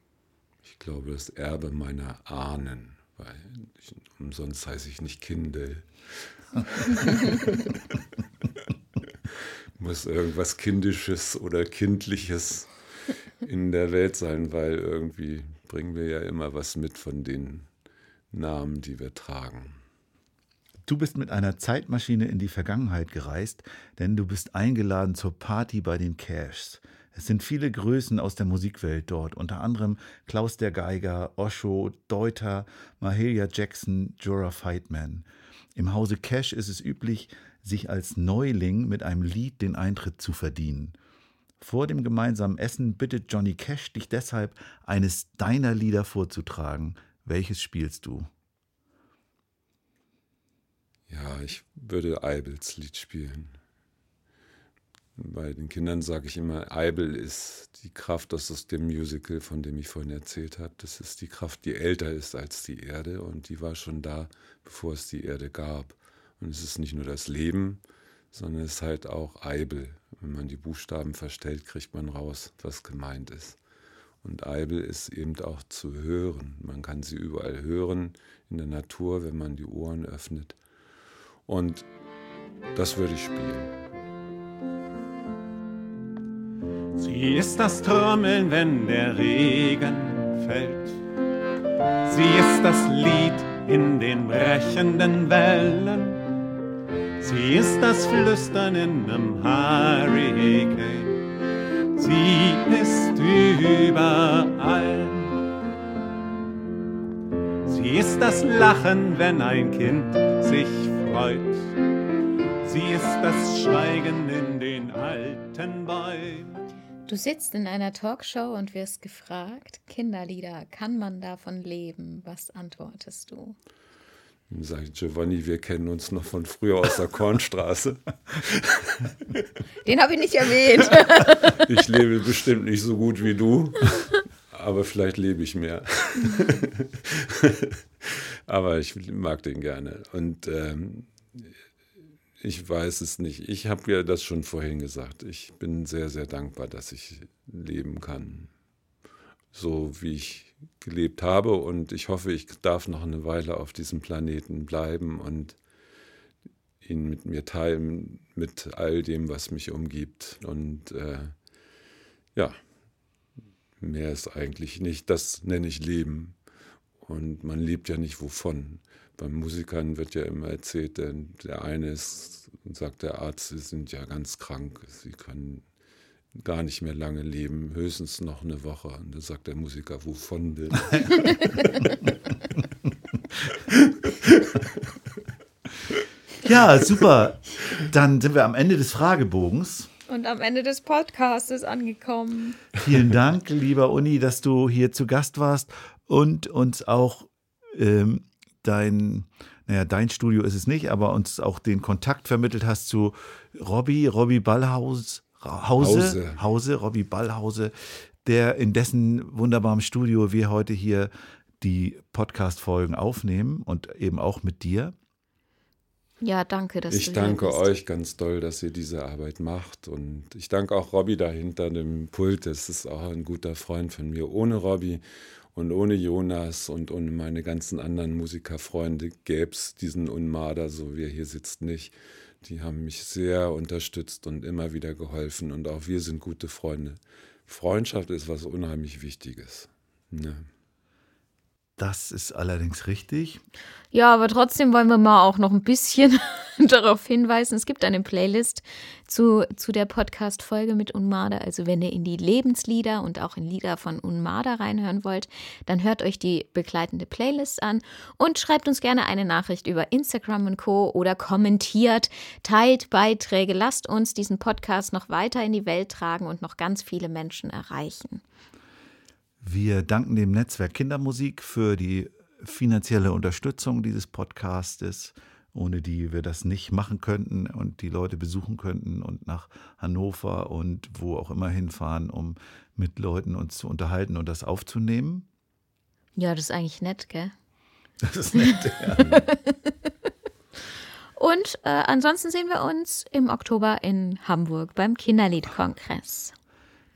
Ich glaube, das Erbe meiner Ahnen, weil ich, umsonst heiße ich nicht Kindel. Muss irgendwas Kindisches oder Kindliches in der Welt sein, weil irgendwie bringen wir ja immer was mit von den Namen, die wir tragen. Du bist mit einer Zeitmaschine in die Vergangenheit gereist, denn du bist eingeladen zur Party bei den Cashs. Es sind viele Größen aus der Musikwelt dort, unter anderem Klaus der Geiger, Osho, Deuter, Mahalia Jackson, Jorah Feitman. Im Hause Cash ist es üblich, sich als Neuling mit einem Lied den Eintritt zu verdienen. Vor dem gemeinsamen Essen bittet Johnny Cash dich deshalb, eines deiner Lieder vorzutragen. Welches spielst du? Ja, ich würde Eibels Lied spielen. Bei den Kindern sage ich immer, Eibel ist die Kraft aus dem Musical, von dem ich vorhin erzählt habe. Das ist die Kraft, die älter ist als die Erde und die war schon da, bevor es die Erde gab. Und es ist nicht nur das Leben, sondern es ist halt auch Eibel. Wenn man die Buchstaben verstellt, kriegt man raus, was gemeint ist. Und Eibel ist eben auch zu hören. Man kann sie überall hören, in der Natur, wenn man die Ohren öffnet. Und das würde ich spielen. Sie ist das Trommeln, wenn der Regen fällt. Sie ist das Lied in den brechenden Wellen. Sie ist das Flüstern in einem Hurricane. Sie ist überall. Sie ist das Lachen, wenn ein Kind sich freut. Sie ist das Schweigen in den alten Bäumen. Du sitzt in einer Talkshow und wirst gefragt, Kinderlieder, kann man davon leben? Was antwortest du? Dann sage ich, Giovanni, wir kennen uns noch von früher aus der Kornstraße. Den habe ich nicht erwähnt. Ich lebe bestimmt nicht so gut wie du, aber vielleicht lebe ich mehr. Aber ich mag den gerne. Und ähm, ich weiß es nicht. Ich habe ja das schon vorhin gesagt. Ich bin sehr, sehr dankbar, dass ich leben kann, so wie ich gelebt habe. Und ich hoffe, ich darf noch eine Weile auf diesem Planeten bleiben und ihn mit mir teilen, mit all dem, was mich umgibt. Und äh, ja, mehr ist eigentlich nicht. Das nenne ich Leben. Und man lebt ja nicht wovon. Beim Musikern wird ja immer erzählt, denn der eine ist, sagt der Arzt, sie sind ja ganz krank, sie können gar nicht mehr lange leben, höchstens noch eine Woche. Und da sagt der Musiker, wovon denn? Ja, super. Dann sind wir am Ende des Fragebogens. Und am Ende des Podcasts angekommen. Vielen Dank, lieber Uni, dass du hier zu Gast warst und uns auch ähm, dein, naja, dein Studio ist es nicht, aber uns auch den Kontakt vermittelt hast zu Robby, Robby Ballhaus, Hause, Hause. Hause, Robby Ballhause, der in dessen wunderbarem Studio wir heute hier die Podcast-Folgen aufnehmen und eben auch mit dir. Ja, danke, dass Ich du hier danke bist. euch ganz doll, dass ihr diese Arbeit macht. Und ich danke auch Robby da hinter dem Pult. Das ist auch ein guter Freund von mir. Ohne Robby und ohne Jonas und ohne meine ganzen anderen Musikerfreunde gäbe es diesen Unmader, so wie er hier sitzt, nicht. Die haben mich sehr unterstützt und immer wieder geholfen. Und auch wir sind gute Freunde. Freundschaft ist was unheimlich Wichtiges. Ne? Das ist allerdings richtig. Ja, aber trotzdem wollen wir mal auch noch ein bisschen darauf hinweisen. Es gibt eine Playlist zu, zu der Podcast-Folge mit Unmada. Also wenn ihr in die Lebenslieder und auch in Lieder von Unmada reinhören wollt, dann hört euch die begleitende Playlist an und schreibt uns gerne eine Nachricht über Instagram und Co. oder kommentiert, teilt Beiträge, lasst uns diesen Podcast noch weiter in die Welt tragen und noch ganz viele Menschen erreichen. Wir danken dem Netzwerk Kindermusik für die finanzielle Unterstützung dieses Podcastes, ohne die wir das nicht machen könnten und die Leute besuchen könnten und nach Hannover und wo auch immer hinfahren, um mit Leuten uns zu unterhalten und das aufzunehmen. Ja, das ist eigentlich nett, gell? Das ist nett. Ja. Und äh, ansonsten sehen wir uns im Oktober in Hamburg beim Kinderliedkongress.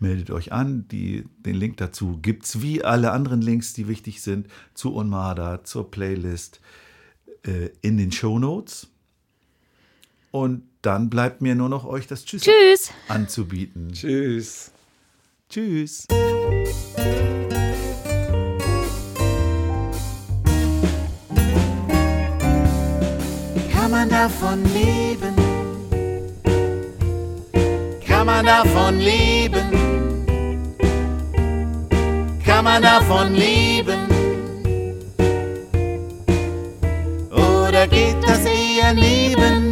Meldet euch an. Die, den Link dazu gibt es wie alle anderen Links, die wichtig sind, zu Onmada, zur Playlist äh, in den Show Notes. Und dann bleibt mir nur noch euch das Tschüss, Tschüss! anzubieten. Tschüss. Tschüss. Kann man davon leben? Kann man davon leben? Kann man davon leben? Oder geht das eher nicht?